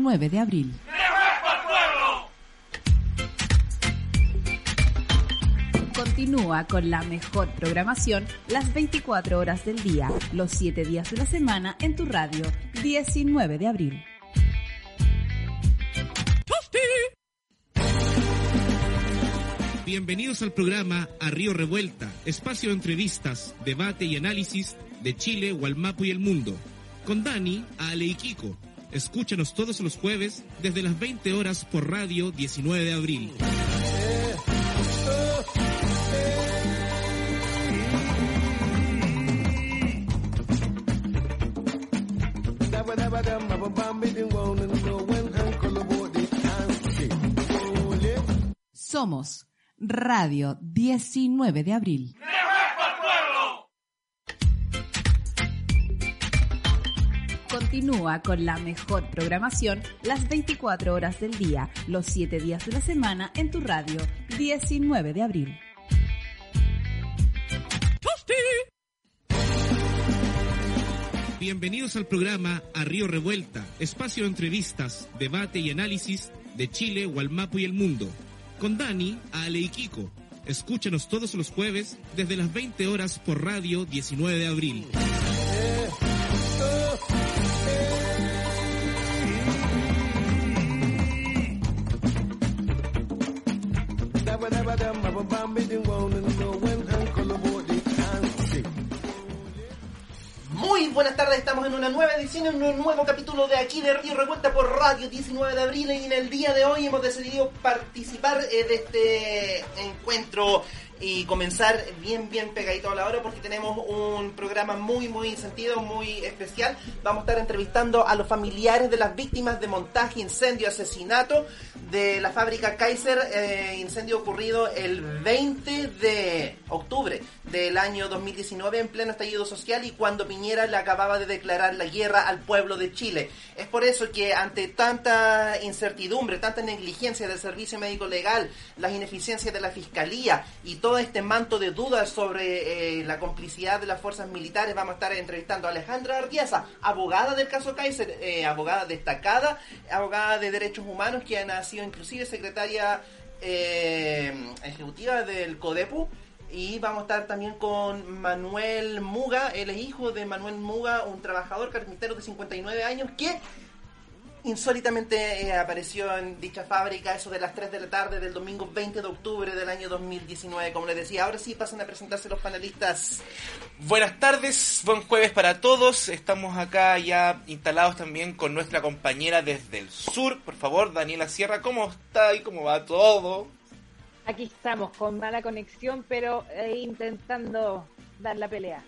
19 de abril. Continúa con la mejor programación las 24 horas del día, los 7 días de la semana en tu radio, 19 de abril. Bienvenidos al programa A Río Revuelta, espacio de entrevistas, debate y análisis de Chile, Gualmapu y el mundo. Con Dani, Ale y Kiko. Escúchanos todos los jueves desde las 20 horas por radio 19 de abril. Somos Radio 19 de abril. Continúa con la mejor programación las 24 horas del día, los 7 días de la semana en tu radio, 19 de abril. Bienvenidos al programa A Río Revuelta, espacio de entrevistas, debate y análisis de Chile, Gualmapu y el mundo. Con Dani, Ale y Kiko. Escúchanos todos los jueves desde las 20 horas por radio 19 de abril. Buenas tardes, estamos en una nueva edición, en un nuevo capítulo de aquí de Río Revuelta por Radio 19 de abril. Y en el día de hoy hemos decidido participar eh, de este encuentro y comenzar bien, bien pegadito a la hora porque tenemos un programa muy, muy sentido, muy especial. Vamos a estar entrevistando a los familiares de las víctimas de montaje, incendio, asesinato de la fábrica Kaiser, eh, incendio ocurrido el 20 de octubre del año 2019 en pleno estallido social y cuando Piñera le acababa de declarar la guerra al pueblo de Chile. Es por eso que ante tanta incertidumbre, tanta negligencia del servicio médico legal, las ineficiencias de la fiscalía y todo este manto de dudas sobre eh, la complicidad de las fuerzas militares, vamos a estar entrevistando a Alejandra Ardiaza, abogada del caso Kaiser, eh, abogada destacada, abogada de derechos humanos, que ha sido inclusive secretaria eh, ejecutiva del CODEPU. Y vamos a estar también con Manuel Muga, él es hijo de Manuel Muga, un trabajador carpintero de 59 años que insólitamente eh, apareció en dicha fábrica eso de las 3 de la tarde del domingo 20 de octubre del año 2019, como les decía. Ahora sí pasan a presentarse los panelistas. Buenas tardes, buen jueves para todos. Estamos acá ya instalados también con nuestra compañera desde el sur. Por favor, Daniela Sierra, ¿cómo está y cómo va todo? Aquí estamos con mala conexión, pero eh, intentando dar la pelea.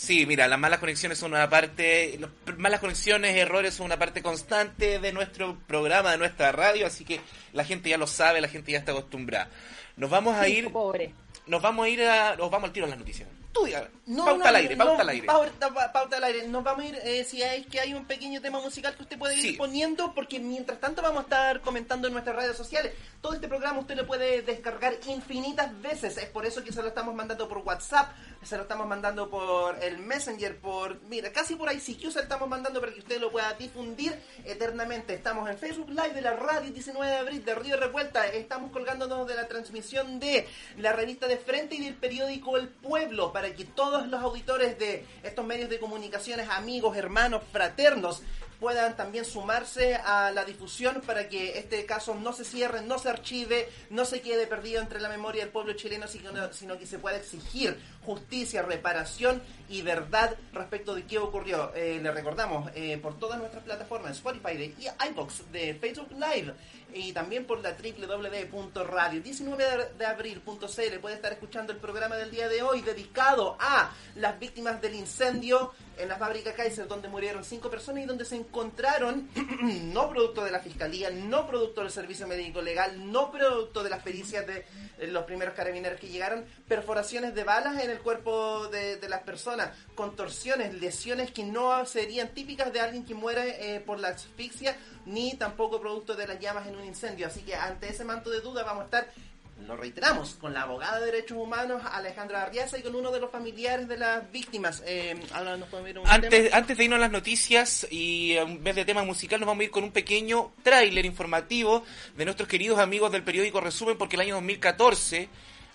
Sí, mira, las malas conexiones son una parte, las malas conexiones, errores son una parte constante de nuestro programa, de nuestra radio, así que la gente ya lo sabe, la gente ya está acostumbrada. Nos vamos a ir, Pobre. nos vamos a ir a, nos vamos al tiro en las noticias. Tú diga, No, pauta no, al aire, no, pauta al aire. Pauta, pa- pauta al aire. Nos vamos a ir, eh, si es que hay un pequeño tema musical que usted puede ir Sí. poniendo, porque mientras tanto vamos a estar comentando en nuestras redes sociales. Todo este programa usted lo puede descargar infinitas veces. Es por eso que se lo estamos mandando por WhatsApp, se lo estamos mandando por el Messenger, por, mira, casi por ICQ se lo estamos mandando para que usted lo pueda difundir eternamente. Estamos en Facebook Live de la radio 19 de abril de Río Revuelta. Estamos colgándonos de la transmisión de la revista de Frente y del periódico El Pueblo para que todos los auditores de estos medios de comunicaciones, amigos, hermanos, fraternos, puedan también sumarse a la difusión para que este caso no se cierre, no se archive, no se quede perdido entre la memoria del pueblo chileno, sino que se pueda exigir justicia, reparación y verdad respecto de qué ocurrió. Eh, le recordamos eh, por todas nuestras plataformas, Spotify, de iBox, de Facebook Live y también por la www.radio19deabril.cl puede estar escuchando el programa del día de hoy dedicado a las víctimas del incendio en la fábrica Kaiser donde murieron cinco personas y donde se encontraron no producto de la fiscalía, no producto del servicio médico legal, no producto de las pericias de los primeros carabineros que llegaron, perforaciones de balas en el cuerpo de, de las personas, contorsiones, lesiones que no serían típicas de alguien que muere eh, por la asfixia, ni tampoco producto de las llamas en un incendio. Así que ante ese manto de duda vamos a estar lo reiteramos, con la abogada de derechos humanos Alejandra Arriaza y con uno de los familiares de las víctimas. Eh, ahora nos podemos ir un Antes, tema. antes de irnos a las noticias y en vez de tema musical nos vamos a ir con un pequeño tráiler informativo de nuestros queridos amigos del periódico Resumen porque el año 2014,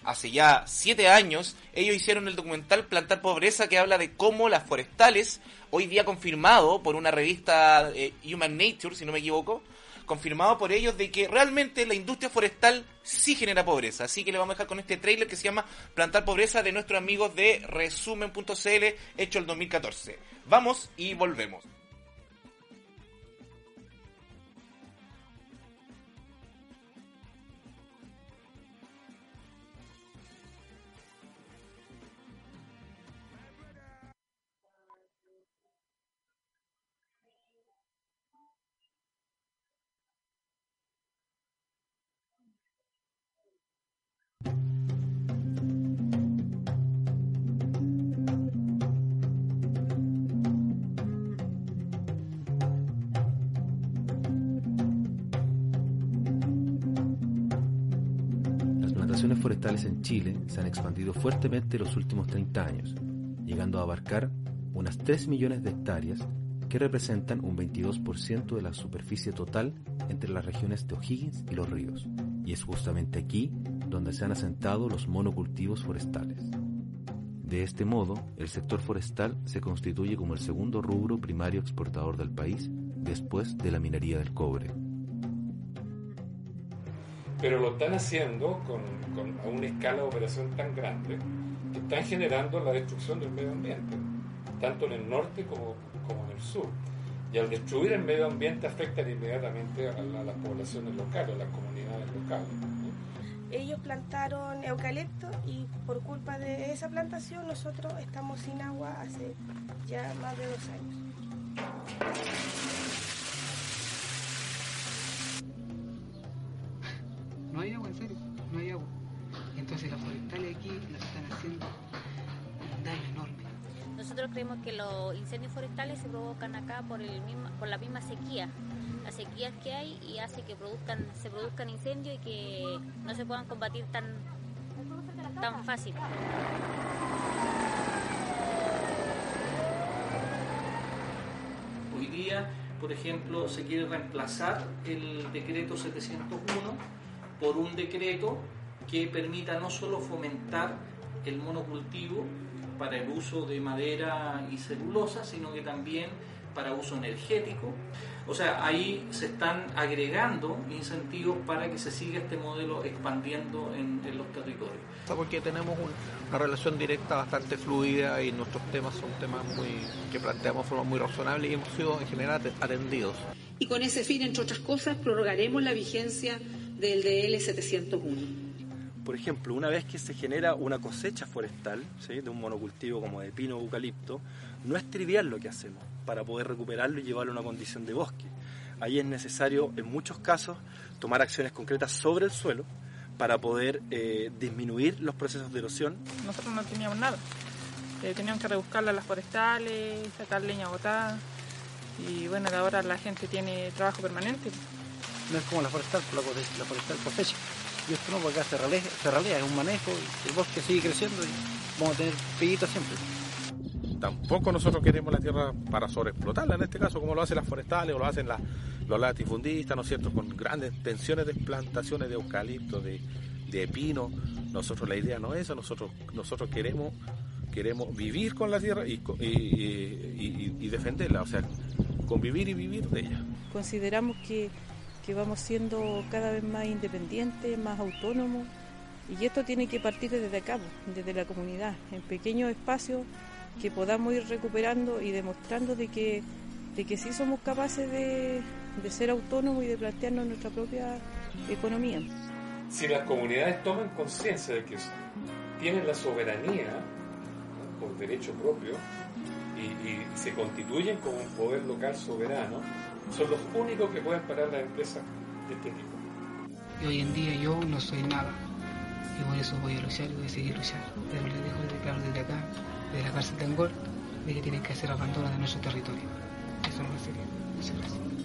hace ya siete años, ellos hicieron el documental Plantar Pobreza que habla de cómo las forestales, hoy día confirmado por una revista eh, Human Nature, si no me equivoco, confirmado por ellos de que realmente la industria forestal sí genera pobreza. Así que le vamos a dejar con este trailer que se llama Plantar Pobreza de nuestros amigos de resumen.cl, hecho el 2014. Vamos y volvemos. En Chile se han expandido fuertemente en los últimos 30 años, llegando a abarcar unas 3 millones de hectáreas que representan un 22% de la superficie total entre las regiones de O'Higgins y Los Ríos. Y es justamente aquí donde se han asentado los monocultivos forestales. De este modo, el sector forestal se constituye como el segundo rubro primario exportador del país después de la minería del cobre. Pero lo están haciendo con, a una escala de operación tan grande que están generando la destrucción del medio ambiente, tanto en el norte como, como en el sur. Y al destruir el medio ambiente afectan inmediatamente a, a las poblaciones locales, a las comunidades locales. Ellos plantaron eucalipto y por culpa de esa plantación nosotros estamos sin agua hace ya más de dos años. No hay agua, en serio, no hay agua. Y entonces las forestales aquí nos están haciendo un daño enorme. Nosotros creemos que los incendios forestales se provocan acá por, el misma, por la misma sequía. Las sequías que hay y hace que produzcan, se produzcan incendios y que no se puedan combatir tan, tan fácil. Hoy día, por ejemplo, se quiere reemplazar el decreto 701 por un decreto que permita no solo fomentar el monocultivo para el uso de madera y celulosa, sino que también para uso energético. O sea, ahí se están agregando incentivos para que se siga este modelo expandiendo en, en los territorios. porque tenemos un- una relación directa bastante fluida y nuestros temas son temas muy que planteamos de forma muy razonable y hemos sido en general atendidos. Y con ese fin, entre otras cosas, prorrogaremos la vigencia del DL 701. Por ejemplo, una vez que se genera una cosecha forestal ¿sí? de un monocultivo como de pino o eucalipto, no es trivial lo que hacemos para poder recuperarlo y llevarlo a una condición de bosque. Ahí es necesario, en muchos casos, tomar acciones concretas sobre el suelo para poder eh, disminuir los procesos de erosión Nosotros no teníamos nada. Eh, teníamos que rebuscarla a las forestales, sacar leña agotada. Y bueno, ahora la gente tiene trabajo permanente. No es como la forestal, la, forestal cosecha. Y esto no, porque acá se ralea, se ralea, es un manejo, y el bosque sigue creciendo y vamos a tener pillitos siempre. Tampoco nosotros queremos la tierra para sobreexplotarla, en este caso, como lo hacen las forestales o lo hacen las- los latifundistas, ¿no es cierto?, con grandes tensiones de plantaciones de eucalipto, de, de pino. Nosotros la idea no es esa, nosotros, nosotros queremos, queremos vivir con la tierra y, co- y- y- y- y defenderla, o sea, convivir y vivir de ella. Consideramos que, que vamos siendo cada vez más independientes, más autónomos, y esto tiene que partir desde acá, desde la comunidad, en pequeños espacios que podamos ir recuperando y demostrando de que, de que sí somos capaces de, de ser autónomos y de plantearnos nuestra propia economía. Si las comunidades toman conciencia de que tienen la soberanía por derecho propio y se constituyen como un poder local soberano, son los únicos que pueden parar las empresas de este tipo. Y hoy en día yo no soy nada. Y por eso voy a luchar y voy a seguir luchando. Pero les dejo de claro desde acá, desde la cárcel de Angol, de que tienen que hacer abandono de nuestro territorio. Eso no sería. Muchas gracias.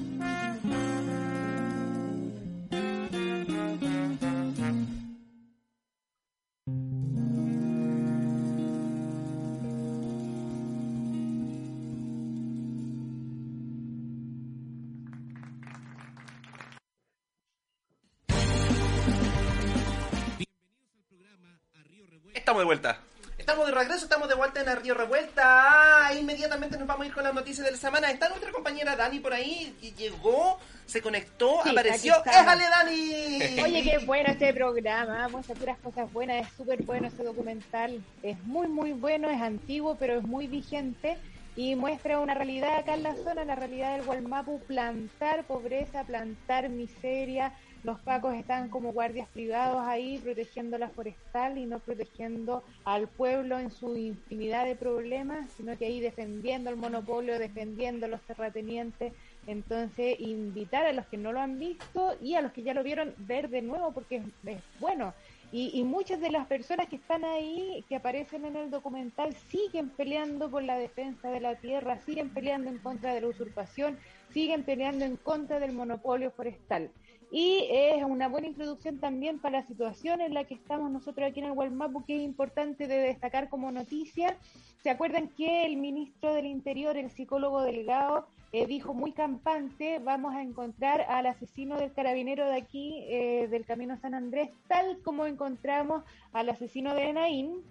Dani por ahí, y llegó, se conectó, Sí, apareció. ¡Éjale, Dani! Oye, qué bueno este programa, muestran puras cosas buenas, es súper bueno este documental, es muy muy bueno, es antiguo pero es muy vigente y muestra una realidad acá en la zona, la realidad del Gualmapu, plantar pobreza, plantar miseria, los pacos están como guardias privados ahí protegiendo la forestal y no protegiendo al pueblo en su infinidad de problemas, sino que ahí defendiendo el monopolio, defendiendo los terratenientes, entonces, invitar a los que no lo han visto y a los que ya lo vieron ver de nuevo porque es bueno. Y, y muchas de las personas que están ahí, que aparecen en el documental, siguen peleando por la defensa de la tierra, siguen peleando en contra de la usurpación, siguen peleando en contra del monopolio forestal. Y es una buena introducción también para la situación en la que estamos nosotros aquí en el Gualmapu, que es importante de destacar como noticia. ¿Se acuerdan que el ministro del Interior, el psicólogo Delgado, eh, dijo muy campante, vamos a encontrar al asesino del carabinero de aquí, eh, del Camino San Andrés, tal como encontramos al asesino de Enaín,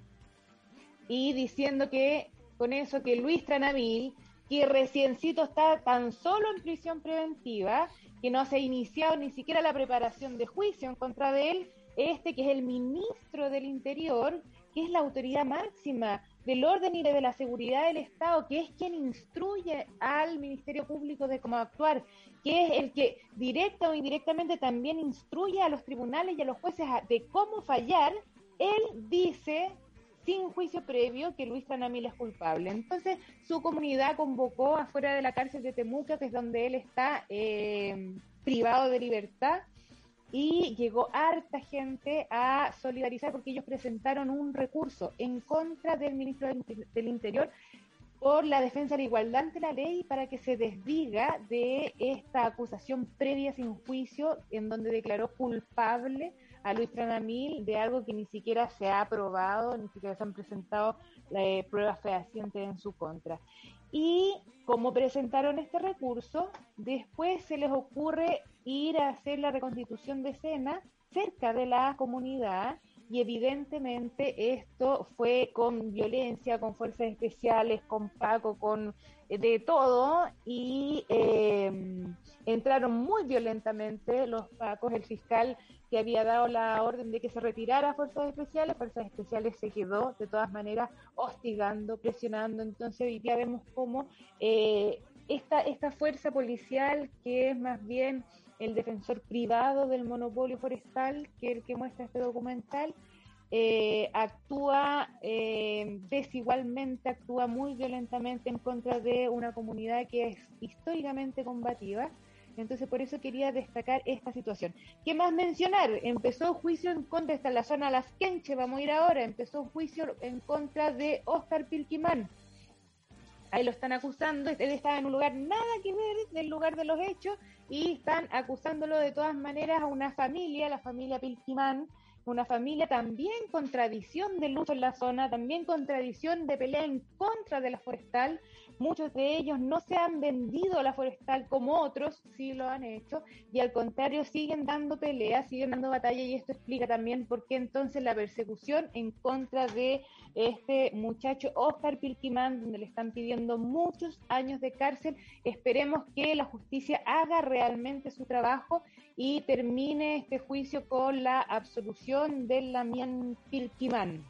y diciendo que con eso que Luis Tranamil, que reciencito está tan solo en prisión preventiva, que no se ha iniciado ni siquiera la preparación de juicio en contra de él, este que es el ministro del Interior, que es la autoridad máxima del orden y de la seguridad del Estado, que es quien instruye al Ministerio Público de cómo actuar, que es el que directa o indirectamente también instruye a los tribunales y a los jueces de cómo fallar, él dice sin juicio previo que Luis Tranamil es culpable. Entonces, su comunidad convocó afuera de la cárcel de Temuca, que es donde él está eh, privado de libertad, y llegó harta gente a solidarizar porque ellos presentaron un recurso en contra del ministro del, Inter- del Interior por la defensa de la igualdad ante la ley para que se desdiga de esta acusación previa sin juicio en donde declaró culpable a Luis Tranamil de algo que ni siquiera se ha aprobado, ni siquiera se han presentado eh, pruebas fehacientes en su contra. Y como presentaron este recurso, después se les ocurre ir a hacer la reconstitución de escena cerca de la comunidad y evidentemente esto fue con violencia, con fuerzas especiales, con Paco, con de todo y eh, entraron muy violentamente los Pacos, el fiscal que había dado la orden de que se retirara fuerzas especiales, fuerzas especiales se quedó de todas maneras hostigando, presionando, entonces hoy día vemos cómo eh, esta, esta fuerza policial que es más bien el defensor privado del monopolio forestal, que el que muestra este documental, eh, actúa eh, desigualmente, actúa muy violentamente en contra de una comunidad que es históricamente combativa. Entonces, por eso quería destacar esta situación. ¿Qué más mencionar? Empezó juicio en contra, está la zona Las Quenche, vamos a ir ahora, empezó juicio en contra de Oscar Pilquimán. Ahí lo están acusando, él estaba en un lugar nada que ver del lugar de los hechos y están acusándolo de todas maneras a una familia, la familia Pilquimán, una familia también con tradición de lucha en la zona, también con tradición de pelea en contra de la forestal. Muchos de ellos no se han vendido a la forestal como otros sí lo han hecho y al contrario siguen dando pelea, siguen dando batalla y esto explica también por qué entonces la persecución en contra de este muchacho Oscar Pilquimán, donde le están pidiendo muchos años de cárcel. Esperemos que la justicia haga realmente su trabajo y termine este juicio con la absolución del Lamien Pilquimán.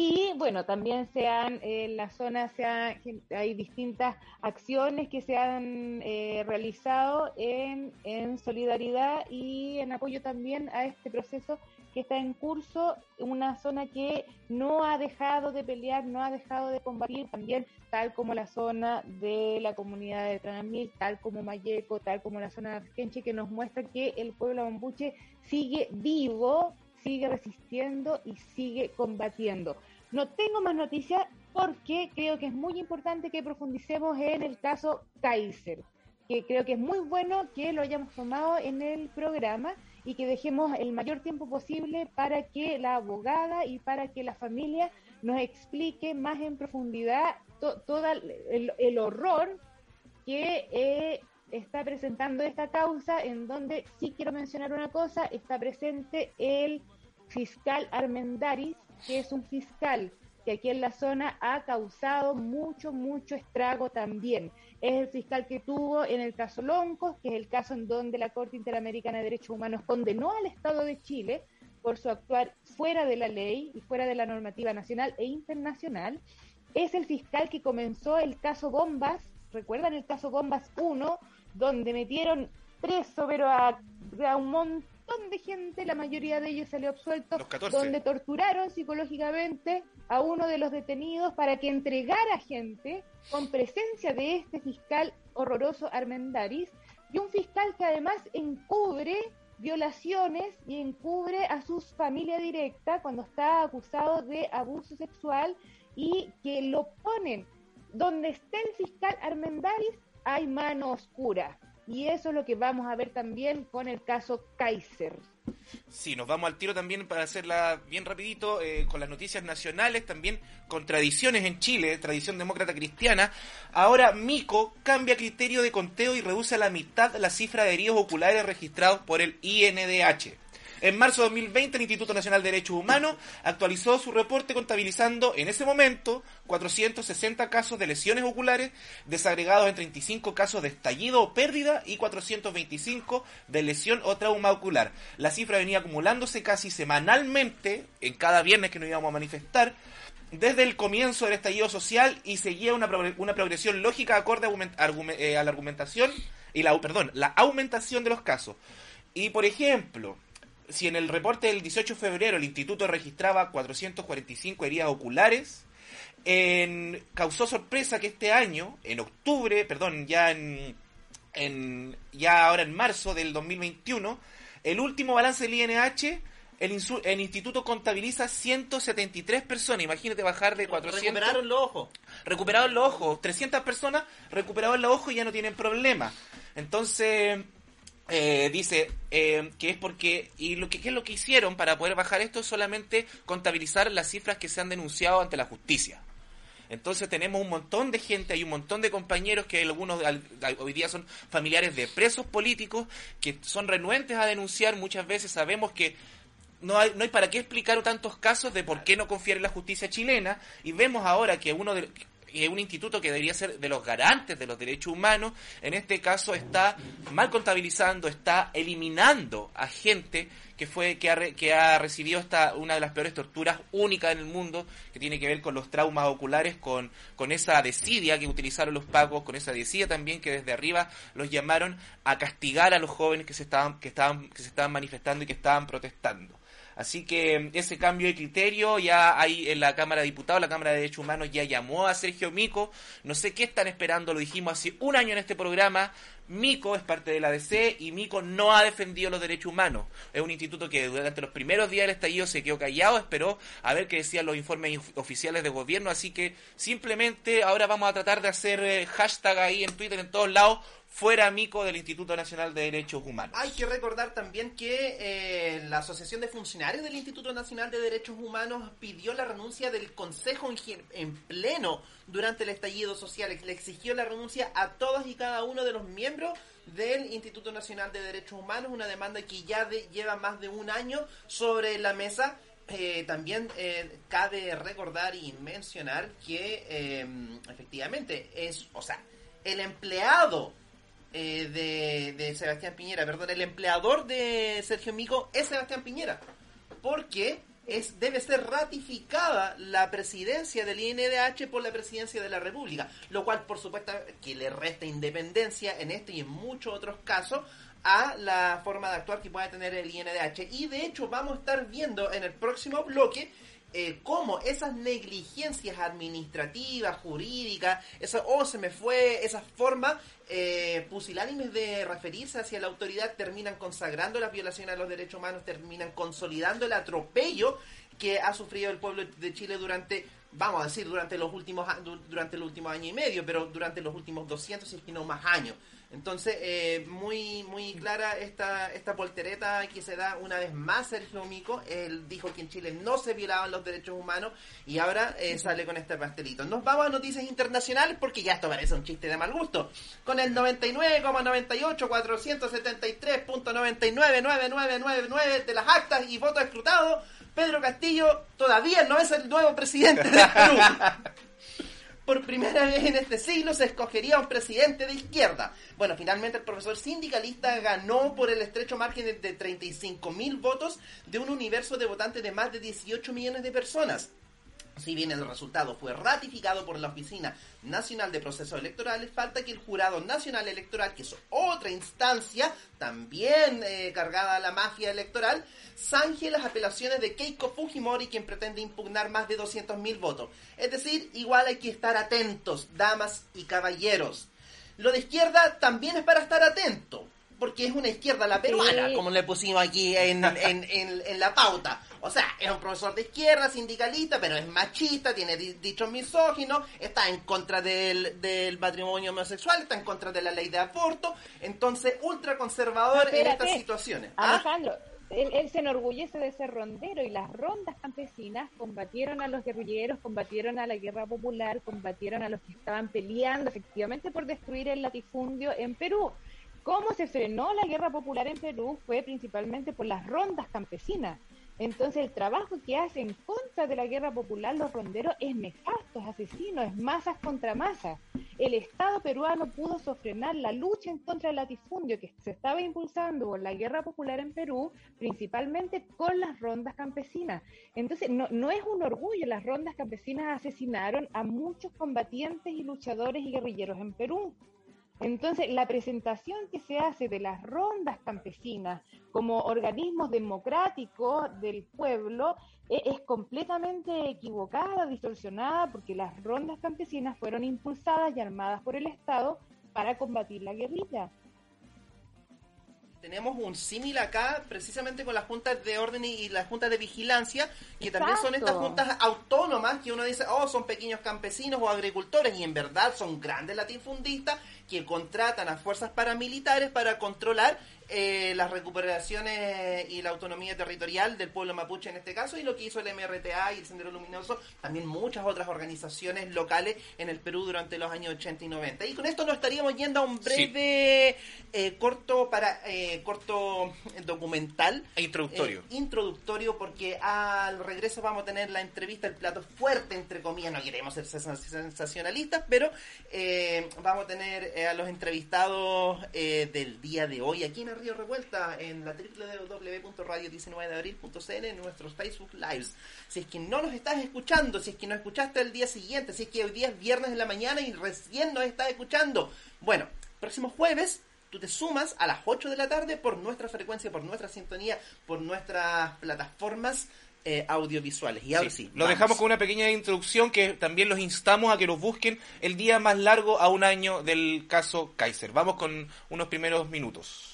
Y bueno, también se han, en la zona se ha- hay distintas acciones que se han eh, realizado en, en solidaridad y en apoyo también a este proceso que está en curso, una zona que no ha dejado de pelear, no ha dejado de combatir, también tal como la zona de la comunidad de Tranamil, tal como Mayeco, tal como la zona de Argenche, que nos muestra que el pueblo mambuche sigue vivo, sigue resistiendo y sigue combatiendo. No tengo más noticias porque creo que es muy importante que profundicemos en el caso Kaiser, que creo que es muy bueno que lo hayamos tomado en el programa y que dejemos el mayor tiempo posible para que la abogada y para que la familia nos explique más en profundidad to- todo el, el horror que eh, está presentando esta causa, en donde sí quiero mencionar una cosa, está presente el fiscal Armendaris, que es un fiscal que aquí en la zona ha causado mucho, mucho estrago también. Es el fiscal que tuvo en el caso Loncos, que es el caso en donde la Corte Interamericana de Derechos Humanos condenó al Estado de Chile por su actuar fuera de la ley y fuera de la normativa nacional e internacional. Es el fiscal que comenzó el caso Bombas, recuerdan el caso Bombas 1, donde metieron preso, pero a, a un montón de gente, la mayoría de ellos salió absuelto, donde torturaron psicológicamente a uno de los detenidos para que entregara gente con presencia de este fiscal horroroso Armendaris y un fiscal que además encubre violaciones y encubre a su familia directa cuando está acusado de abuso sexual y que lo ponen donde esté el fiscal Armendaris hay mano oscura y eso es lo que vamos a ver también con el caso Kaiser. Sí, nos vamos al tiro también para hacerla bien rapidito eh, con las noticias nacionales, también con tradiciones en Chile, tradición demócrata cristiana. Ahora Mico cambia criterio de conteo y reduce a la mitad la cifra de heridos oculares registrados por el INDH. En marzo de 2020, el Instituto Nacional de Derechos Humanos actualizó su reporte contabilizando en ese momento 460 casos de lesiones oculares, desagregados en 35 casos de estallido o pérdida y 425 de lesión o trauma ocular. La cifra venía acumulándose casi semanalmente en cada viernes que nos íbamos a manifestar desde el comienzo del estallido social y seguía una, una progresión lógica acorde eh, a, la argumentación y la, perdón, la aumentación de los casos. Y por ejemplo, si en el reporte del 18 de febrero el instituto registraba 445 heridas oculares, en, causó sorpresa que este año, en octubre, perdón, ya en, en, ya ahora en marzo del 2021, el último balance del INH, el, el instituto contabiliza 173 personas. Imagínate bajar de 400. Recuperaron los ojos. Recuperaron los ojos. 300 personas recuperaron los ojos y ya no tienen problema. Entonces, eh, dice eh, que es porque y lo que ¿qué es lo que hicieron para poder bajar esto es solamente contabilizar las cifras que se han denunciado ante la justicia. Entonces tenemos un montón de gente hay un montón de compañeros que algunos hoy día son familiares de presos políticos que son renuentes a denunciar. Muchas veces sabemos que no hay, no hay para qué explicar tantos casos de por qué no confiar en la justicia chilena. Y vemos ahora que uno de, un instituto que debería ser de los garantes de los derechos humanos, en este caso está mal contabilizando, está eliminando a gente que fue que ha, que ha recibido esta una de las peores torturas únicas en el mundo, que tiene que ver con los traumas oculares, con, con esa desidia que utilizaron los pagos, con esa desidia también que desde arriba los llamaron a castigar a los jóvenes que se estaban que estaban que se estaban manifestando y que estaban protestando. Así que ese cambio de criterio ya hay en la Cámara de Diputados, la Cámara de Derechos Humanos ya llamó a Sergio Mico. No sé qué están esperando, lo dijimos hace un año en este programa. Mico es parte de la DC y Mico no ha defendido los derechos humanos. Es un instituto que durante los primeros días del estallido se quedó callado, esperó a ver qué decían los informes oficiales de gobierno, así que simplemente ahora vamos a tratar de hacer eh, hashtag ahí en Twitter en todos lados fuera Mico del Instituto Nacional de Derechos Humanos. Hay que recordar también que eh, la Asociación de Funcionarios del Instituto Nacional de Derechos Humanos pidió la renuncia del Consejo en, pleno durante el estallido social. Le exigió la renuncia a todos y cada uno de los miembros del Instituto Nacional de Derechos Humanos, una demanda que ya lleva más de un año sobre la mesa. Eh, también eh, cabe recordar y mencionar que efectivamente es, o sea, el empleado eh, de, Sebastián Piñera, perdón, el empleador de Sergio Mico es Sebastián Piñera, porque es, debe ser ratificada la presidencia del INDH por la presidencia de la República, lo cual por supuesto que le resta independencia en este y en muchos otros casos a la forma de actuar que pueda tener el INDH. Y de hecho vamos a estar viendo en el próximo bloque eh, cómo esas negligencias administrativas, jurídicas, esa, oh, se me fue, esa forma eh, pusilánimes de referirse hacia la autoridad terminan consagrando las violaciones a los derechos humanos, terminan consolidando el atropello que ha sufrido el pueblo de Chile durante, vamos a decir, durante los últimos, durante el último año y medio, pero durante los últimos 200, si es que no más años. Entonces, eh, muy muy clara esta, esta poltereta que se da una vez más Sergio Mico. Él dijo que en Chile no se violaban los derechos humanos y ahora eh, sale con este pastelito. Nos vamos a noticias internacionales porque ya esto parece un chiste de mal gusto. Con el 99,98, 473.999999 de las actas y votos escrutados Pedro Castillo todavía no es el nuevo presidente de Perú. Por primera vez en este siglo se escogería un presidente de izquierda. Bueno, finalmente el profesor sindicalista ganó por el estrecho margen de, de 35 mil votos de un universo de votantes de más de 18 millones de personas. Si bien el resultado fue ratificado por la Oficina Nacional de Procesos Electorales, falta que el Jurado Nacional Electoral, que es otra instancia también eh, cargada a la mafia electoral, zanje las apelaciones de Keiko Fujimori, quien pretende impugnar más de 200.000 votos. Es decir, igual hay que estar atentos, damas y caballeros. Lo de izquierda también es para estar atento, porque es una izquierda la peruana, Sí. como le pusimos aquí en, en- en- en la pauta. O sea, es un profesor de izquierda, sindicalista, pero es machista, tiene di- dichos misóginos, está en contra del, del matrimonio homosexual, está en contra de la ley de aborto, entonces ultraconservador en Espérate. estas situaciones. ¿Ah? Alejandro, él, él se enorgullece de ser rondero y las rondas campesinas combatieron a los guerrilleros, combatieron a la guerra popular, combatieron a los que estaban peleando efectivamente por destruir el latifundio en Perú. ¿Cómo se frenó la guerra popular en Perú? Fue principalmente por las rondas campesinas. Entonces el trabajo que hace en contra de la guerra popular los ronderos es nefasto, es asesino, es masas contra masas. El Estado peruano pudo sofrenar la lucha en contra del latifundio que se estaba impulsando por la guerra popular en Perú, principalmente con las rondas campesinas. Entonces no, no es un orgullo, las rondas campesinas asesinaron a muchos combatientes y luchadores y guerrilleros en Perú. Entonces, la presentación que se hace de las rondas campesinas como organismos democráticos del pueblo e- es, completamente equivocada, distorsionada, porque las rondas campesinas fueron impulsadas y armadas por el Estado para combatir la guerrilla. Tenemos un símil acá, precisamente con las juntas de orden y, las juntas de vigilancia, que también son estas juntas autónomas que uno dice, oh, son pequeños campesinos o agricultores, y en verdad son grandes latifundistas que contratan a fuerzas paramilitares para controlar eh, las recuperaciones y la autonomía territorial del pueblo mapuche en este caso, y lo que hizo el MRTA y el Sendero Luminoso, también muchas otras organizaciones locales en el Perú durante los años 80 y 90. Y con esto nos estaríamos yendo a un breve eh, corto para eh, corto documental E introductorio. introductorio porque al regreso vamos a tener la entrevista el plato fuerte entre comillas no queremos ser sens- sensacionalistas pero vamos a tener a los entrevistados del día de hoy aquí en el Río Revuelta en la www.radio19deabril.cl en nuestros Facebook Lives si es que no nos estás escuchando si es que no escuchaste el día siguiente si es que hoy día es viernes de la mañana y recién nos estás escuchando bueno próximo jueves tú te sumas a las 8 de la tarde por nuestra frecuencia, por nuestra sintonía, por nuestras plataformas eh, audiovisuales. Y ahora sí, Lo vamos. dejamos con una pequeña introducción que también los instamos a que los busquen el día más largo a un año del caso Kaiser. Vamos con unos primeros minutos.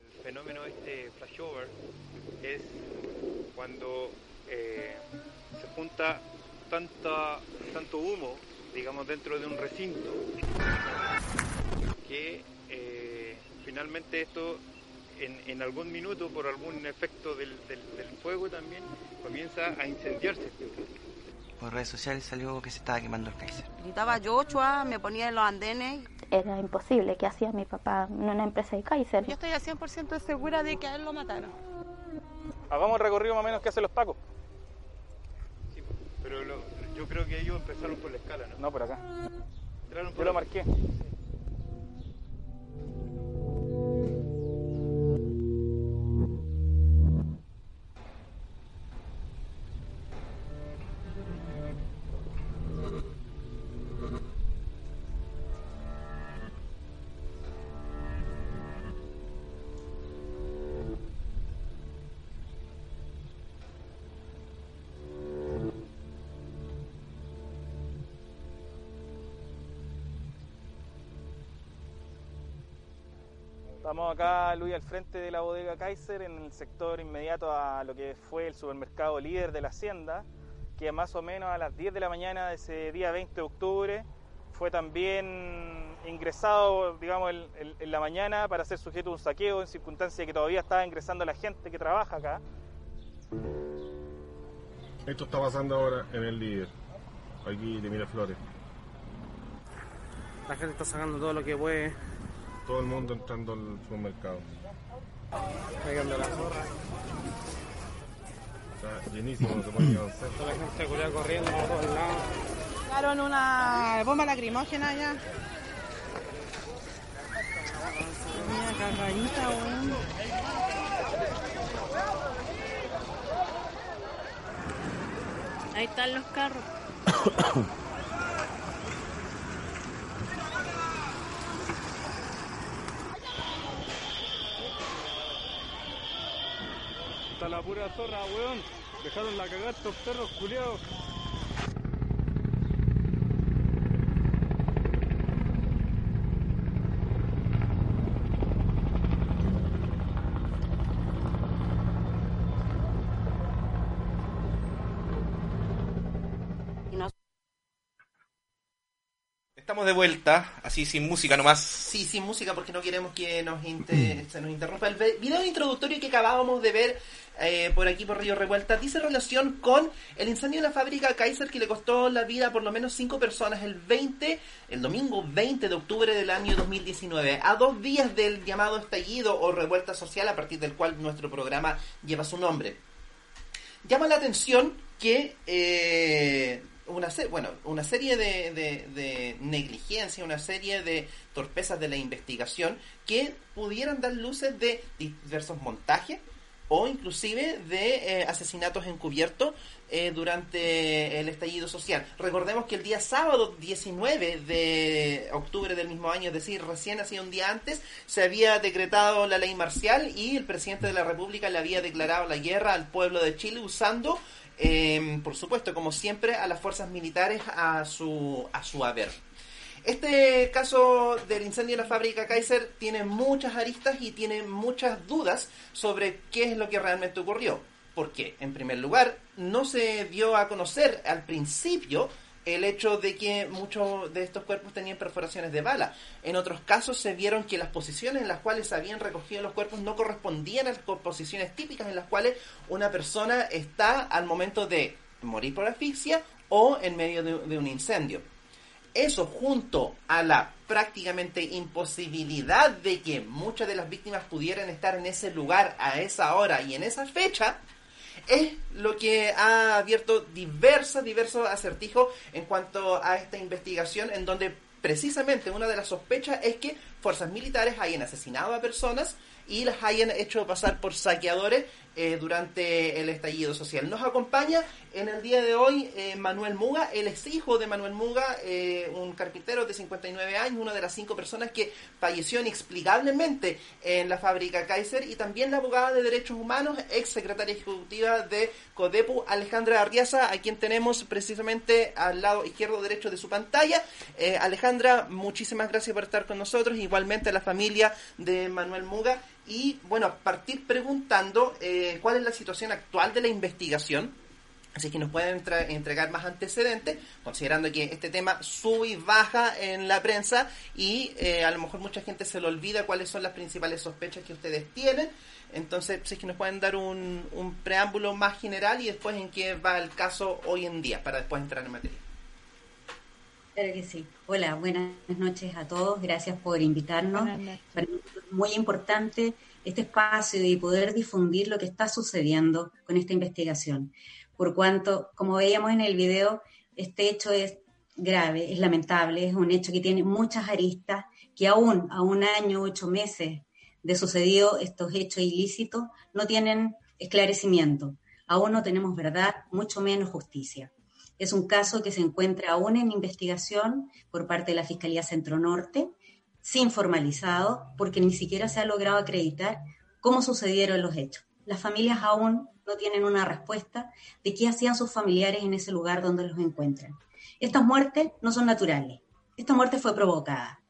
El fenómeno este flashover es cuando eh, se junta tanta, tanto humo, digamos, dentro de un recinto, que eh, finalmente esto en, algún minuto, por algún efecto del, del- del fuego también, comienza a incendiarse. Por redes sociales salió que se estaba quemando el Kaiser. Gritaba Joshua, me ponía en los andenes. Era imposible que hacía mi papá en una empresa de Kaiser. Yo estoy al 100% segura de que a él lo mataron. Hagamos el recorrido más o menos que hacen los pacos. Pero lo- yo creo que ellos empezaron por la escala, ¿no? No, por acá. Entraron Yo lo marqué. Estamos acá, Luis, al frente de la bodega Kaiser, en el sector inmediato a lo que fue el supermercado líder de la hacienda, que más o menos a las 10 de la mañana de ese día 20 de octubre fue también ingresado, digamos, en, en- en la mañana para ser sujeto a un saqueo en circunstancia que todavía estaba ingresando la gente que trabaja acá. Esto está pasando ahora en el líder, aquí de Miraflores. La gente está sacando todo lo que puede. Todo el mundo entrando al supermercado. Pegando la zorra. Está llenísimo, no se puede ni avanzar. Toda la gente culiada corriendo por todos lados. Sacaron una bomba lacrimógena allá. Mira, cagadita, weón. Ahí están los carros. Está la pura zorra, weón. Dejaron la cagada estos perros culiados. De vuelta, así sin música nomás. Sí, sin música porque no queremos que nos inter- se nos interrumpa. El video introductorio que acabábamos de ver eh, por aquí por Río Revuelta dice relación con el incendio de la fábrica Kaiser que le costó la vida a por lo menos cinco personas el 20, el domingo 20 de octubre del año 2019, a dos días del llamado estallido o revuelta social a partir del cual nuestro programa lleva su nombre. Llama la atención que eh, una, se- bueno, una serie de, de, de negligencia, una serie de torpezas de la investigación que pudieran dar luces de diversos montajes o inclusive de eh, asesinatos encubiertos eh, durante el estallido social. Recordemos que el día sábado 19 de octubre del mismo año, es decir, recién hacía un día antes, se había decretado la ley marcial y el presidente de la República le había declarado la guerra al pueblo de Chile usando, eh, por supuesto, como siempre, a las fuerzas militares a su, a su haber. Este caso del incendio de la fábrica Kaiser tiene muchas aristas y tiene muchas dudas sobre qué es lo que realmente ocurrió. Porque, en primer lugar, no se dio a conocer al principio el hecho de que muchos de estos cuerpos tenían perforaciones de bala. En otros casos se vieron que las posiciones en las cuales se habían recogido los cuerpos no correspondían a las posiciones típicas en las cuales una persona está al momento de morir por asfixia o en medio de- de un incendio. Eso junto a la prácticamente imposibilidad de que muchas de las víctimas pudieran estar en ese lugar a esa hora y en esa fecha, es lo que ha abierto diversos, diversos acertijos en cuanto a esta investigación en donde precisamente una de las sospechas es que fuerzas militares hayan asesinado a personas y las hayan hecho pasar por saqueadores eh, durante el estallido social. Nos acompaña en el día de hoy eh, Manuel Muga, él es hijo de Manuel Muga, eh, un carpintero de 59 años, una de las cinco personas que falleció inexplicablemente en la fábrica Kaiser y también la abogada de derechos humanos, ex secretaria ejecutiva de CODEPU, Alejandra Arriaza, a quien tenemos precisamente al lado izquierdo derecho de su pantalla. Eh, Alejandra, muchísimas gracias por estar con nosotros, igualmente a la familia de Manuel Muga. Y bueno, partir preguntando eh, cuál es la situación actual de la investigación. Así que nos pueden entregar más antecedentes, considerando que este tema sube y baja en la prensa y eh, a lo mejor mucha gente se le olvida cuáles son las principales sospechas que ustedes tienen. Entonces, si es que nos pueden dar un, un preámbulo más general y después en qué va el caso hoy en día, para después entrar en materia. Claro que sí. Hola, buenas noches a todos. Gracias por invitarnos. Para mí es muy importante este espacio y poder difundir lo que está sucediendo con esta investigación. Por cuanto, como veíamos en el video, este hecho es grave, es lamentable, es un hecho que tiene muchas aristas, que aún a un año, ocho meses de sucedido estos hechos ilícitos, no tienen esclarecimiento. Aún no tenemos verdad, mucho menos justicia. Es un caso que se encuentra aún en investigación por parte de la Fiscalía Centro Norte, sin formalizado, porque ni siquiera se ha logrado acreditar cómo sucedieron los hechos. Las familias aún no tienen una respuesta de qué hacían sus familiares en ese lugar donde los encuentran. Estas muertes no son naturales. Esta muerte fue provocada.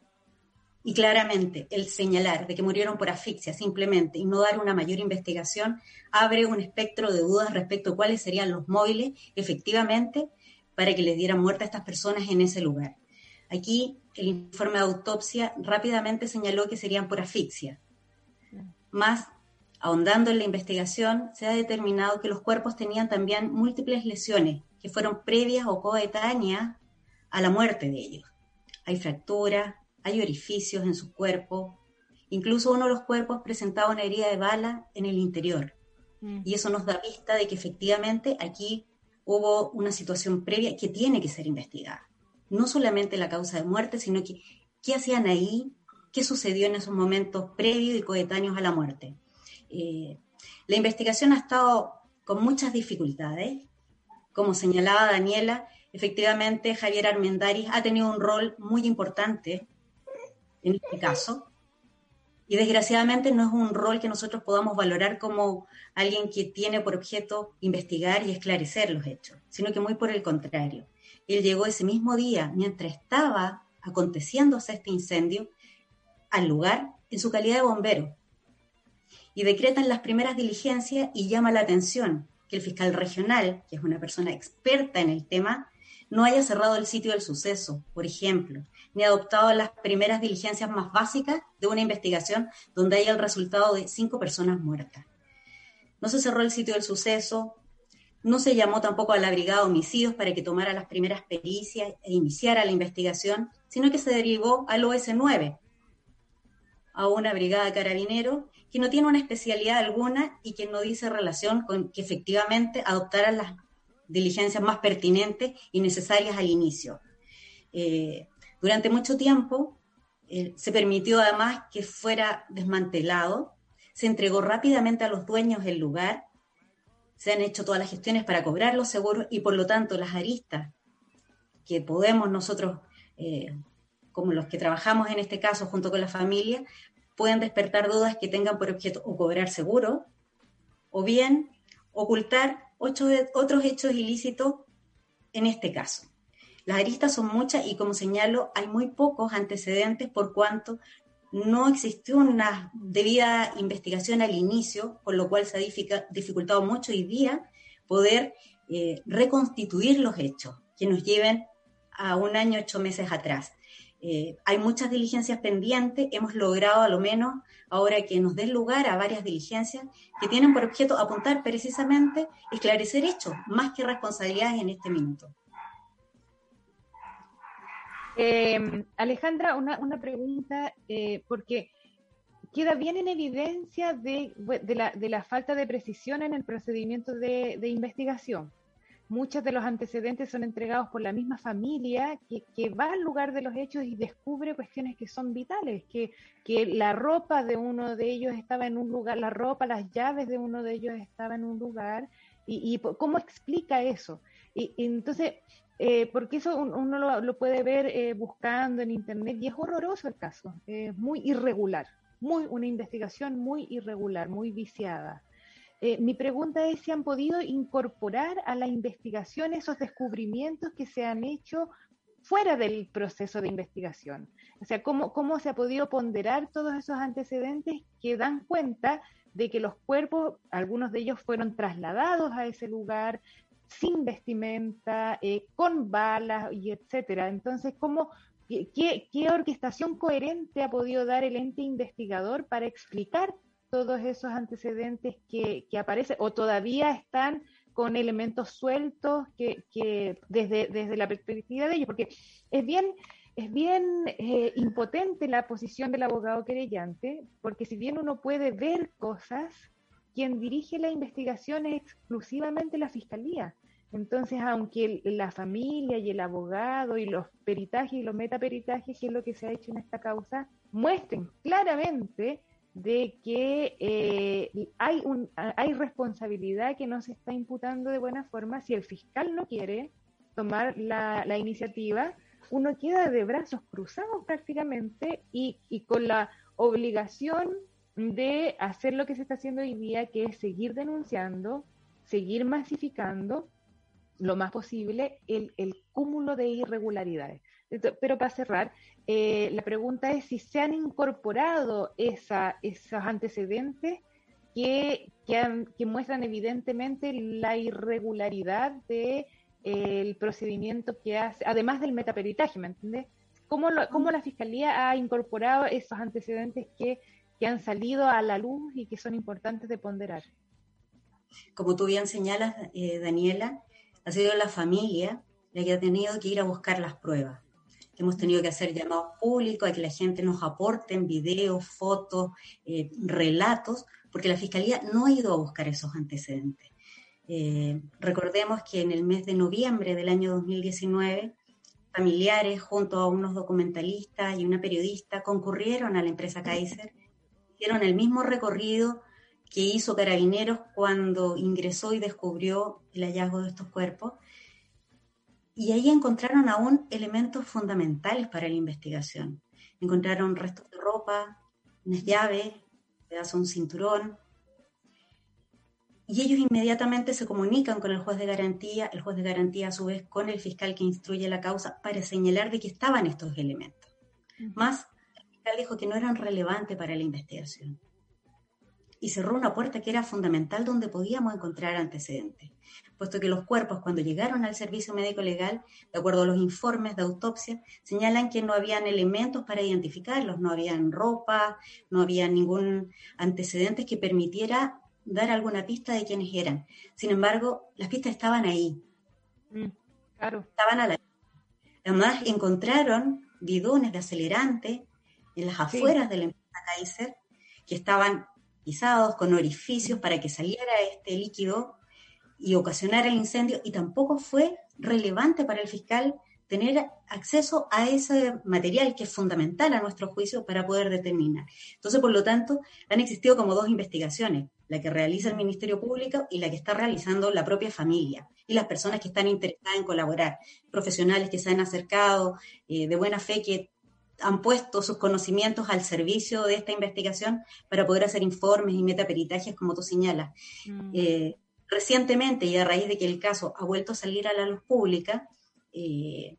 Y claramente el señalar de que murieron por asfixia simplemente y no dar una mayor investigación abre un espectro de dudas respecto a cuáles serían los móviles efectivamente para que les dieran muerte a estas personas en ese lugar. Aquí el informe de autopsia rápidamente señaló que serían por asfixia. Más, ahondando en la investigación, se ha determinado que los cuerpos tenían también múltiples lesiones que fueron previas o coetáneas a la muerte de ellos. Hay fracturas, hay orificios en su cuerpo, incluso uno de los cuerpos presentaba una herida de bala en el interior. Mm. Y eso nos da pista de que efectivamente aquí hubo una situación previa que tiene que ser investigada. No solamente la causa de muerte, sino que qué hacían ahí, qué sucedió en esos momentos previos y coetáneos a la muerte. Eh, la investigación ha estado con muchas dificultades. Como señalaba Daniela, efectivamente Javier Armendáriz ha tenido un rol muy importante en este caso. Y desgraciadamente no es un rol que nosotros podamos valorar como alguien que tiene por objeto investigar y esclarecer los hechos, sino que muy por el contrario. Él llegó ese mismo día, mientras estaba aconteciéndose este incendio, al lugar en su calidad de bombero. Y decretan las primeras diligencias y llama la atención que el fiscal regional, que es una persona experta en el tema, no haya cerrado el sitio del suceso, por ejemplo, ni adoptado las primeras diligencias más básicas de una investigación donde haya el resultado de cinco personas muertas. No se cerró el sitio del suceso, no se llamó tampoco a la brigada de homicidios para que tomara las primeras pericias e iniciara la investigación, sino que se derivó al OS9, a una brigada de carabineros que no tiene una especialidad alguna y que no dice relación con que efectivamente adoptaran las diligencias más pertinentes y necesarias al inicio. Eh, durante mucho tiempo eh, se permitió además que fuera desmantelado, se entregó rápidamente a los dueños del lugar, se han hecho todas las gestiones para cobrar los seguros y por lo tanto las aristas que podemos nosotros, eh, como los que trabajamos en este caso junto con la familia, pueden despertar dudas que tengan por objeto o cobrar seguro o bien ocultar otros hechos ilícitos en este caso. Las aristas son muchas y como señalo, hay muy pocos antecedentes por cuanto no existió una debida investigación al inicio, con lo cual se ha dificultado mucho hoy día poder eh, reconstituir los hechos que nos lleven a un año, ocho meses atrás. Eh, hay muchas diligencias pendientes, hemos logrado a lo menos ahora que nos den lugar a varias diligencias que tienen por objeto apuntar precisamente esclarecer hechos, más que responsabilidades en este minuto. Eh, Alejandra, una, una pregunta, eh, porque queda bien en evidencia de, de, la, de, la, falta de precisión en el procedimiento de, de investigación muchos de los antecedentes son entregados por la misma familia que, que, va al lugar de los hechos y descubre cuestiones que son vitales, que, que la ropa de uno de ellos estaba en un lugar, la ropa, las llaves de uno de ellos estaba en un lugar, y, y cómo explica eso. Y entonces, eh, porque eso uno lo, puede ver eh, buscando en internet y es horroroso el caso, es muy irregular, muy una investigación muy irregular, muy viciada. Eh, mi pregunta es si han podido incorporar a la investigación esos descubrimientos que se han hecho fuera del proceso de investigación. O sea, cómo, cómo se ha podido ponderar todos esos antecedentes que dan cuenta de que los cuerpos, algunos de ellos fueron trasladados a ese lugar sin vestimenta, eh, con balas y etcétera. Entonces, ¿cómo, qué, ¿qué orquestación coherente ha podido dar el ente investigador para explicar todos esos antecedentes que, que aparecen o todavía están con elementos sueltos que, que desde, desde, la perspectiva de ellos, porque es bien, es bien eh, impotente la posición del abogado querellante, porque si bien uno puede ver cosas, quien dirige la investigación es exclusivamente la fiscalía. Entonces, aunque el, la familia y el abogado y los peritajes y los metaperitajes, que es lo que se ha hecho en esta causa, muestren claramente de que eh, hay, un, hay responsabilidad que no se está imputando de buena forma. Si el fiscal no quiere tomar la, la iniciativa, uno queda de brazos cruzados prácticamente y, y, con la obligación de hacer lo que se está haciendo hoy día, que es seguir denunciando, seguir masificando lo más posible el, el cúmulo de irregularidades. Pero para cerrar, eh, la pregunta es si se han incorporado esa, esos antecedentes que, que, muestran evidentemente la irregularidad de, eh, procedimiento que hace, además del metaperitaje, ¿me entiendes? ¿Cómo, cómo la Fiscalía ha incorporado esos antecedentes que, que han salido a la luz y que son importantes de ponderar? Como tú bien señalas, eh, Daniela, ha sido la familia la que ha tenido que ir a buscar las pruebas. Hemos tenido que hacer llamados públicos a que la gente nos aporte videos, fotos, eh, relatos, porque la Fiscalía no ha ido a buscar esos antecedentes. Eh, recordemos que en el mes de noviembre del año 2019, familiares junto a unos documentalistas y una periodista concurrieron a la empresa Kaiser, hicieron el mismo recorrido que hizo Carabineros cuando ingresó y descubrió el hallazgo de estos cuerpos. Y ahí encontraron aún elementos fundamentales para la investigación. Encontraron restos de ropa, unas llaves, pedazo de un cinturón. Y ellos inmediatamente se comunican con el juez de garantía, el juez de garantía a su vez con el fiscal que instruye la causa para señalar de que estaban estos elementos. Más, el fiscal dijo que no eran relevantes para la investigación y cerró una puerta que era fundamental donde podíamos encontrar antecedentes, puesto que los cuerpos cuando llegaron al servicio médico legal, de acuerdo a los informes de autopsia, señalan que no habían elementos para identificarlos, no habían ropa, no había ningún antecedente que permitiera dar alguna pista de quiénes eran. Sin embargo, las pistas estaban ahí. Claro. Estaban a la Además, encontraron bidones de acelerante en las Sí. afueras de la empresa Kaiser que estaban con orificios para que saliera este líquido y ocasionara el incendio y tampoco fue relevante para el fiscal tener acceso a ese material que es fundamental a nuestro juicio para poder determinar. Entonces, por lo tanto, han existido como dos investigaciones, la que realiza el Ministerio Público y la que está realizando la propia familia y las personas que están interesadas en colaborar, profesionales que se han acercado eh, de buena fe que han puesto sus conocimientos al servicio de esta investigación para poder hacer informes y metaperitajes, como tú señalas. Eh, recientemente, y a raíz de que el caso ha vuelto a salir a la luz pública, eh,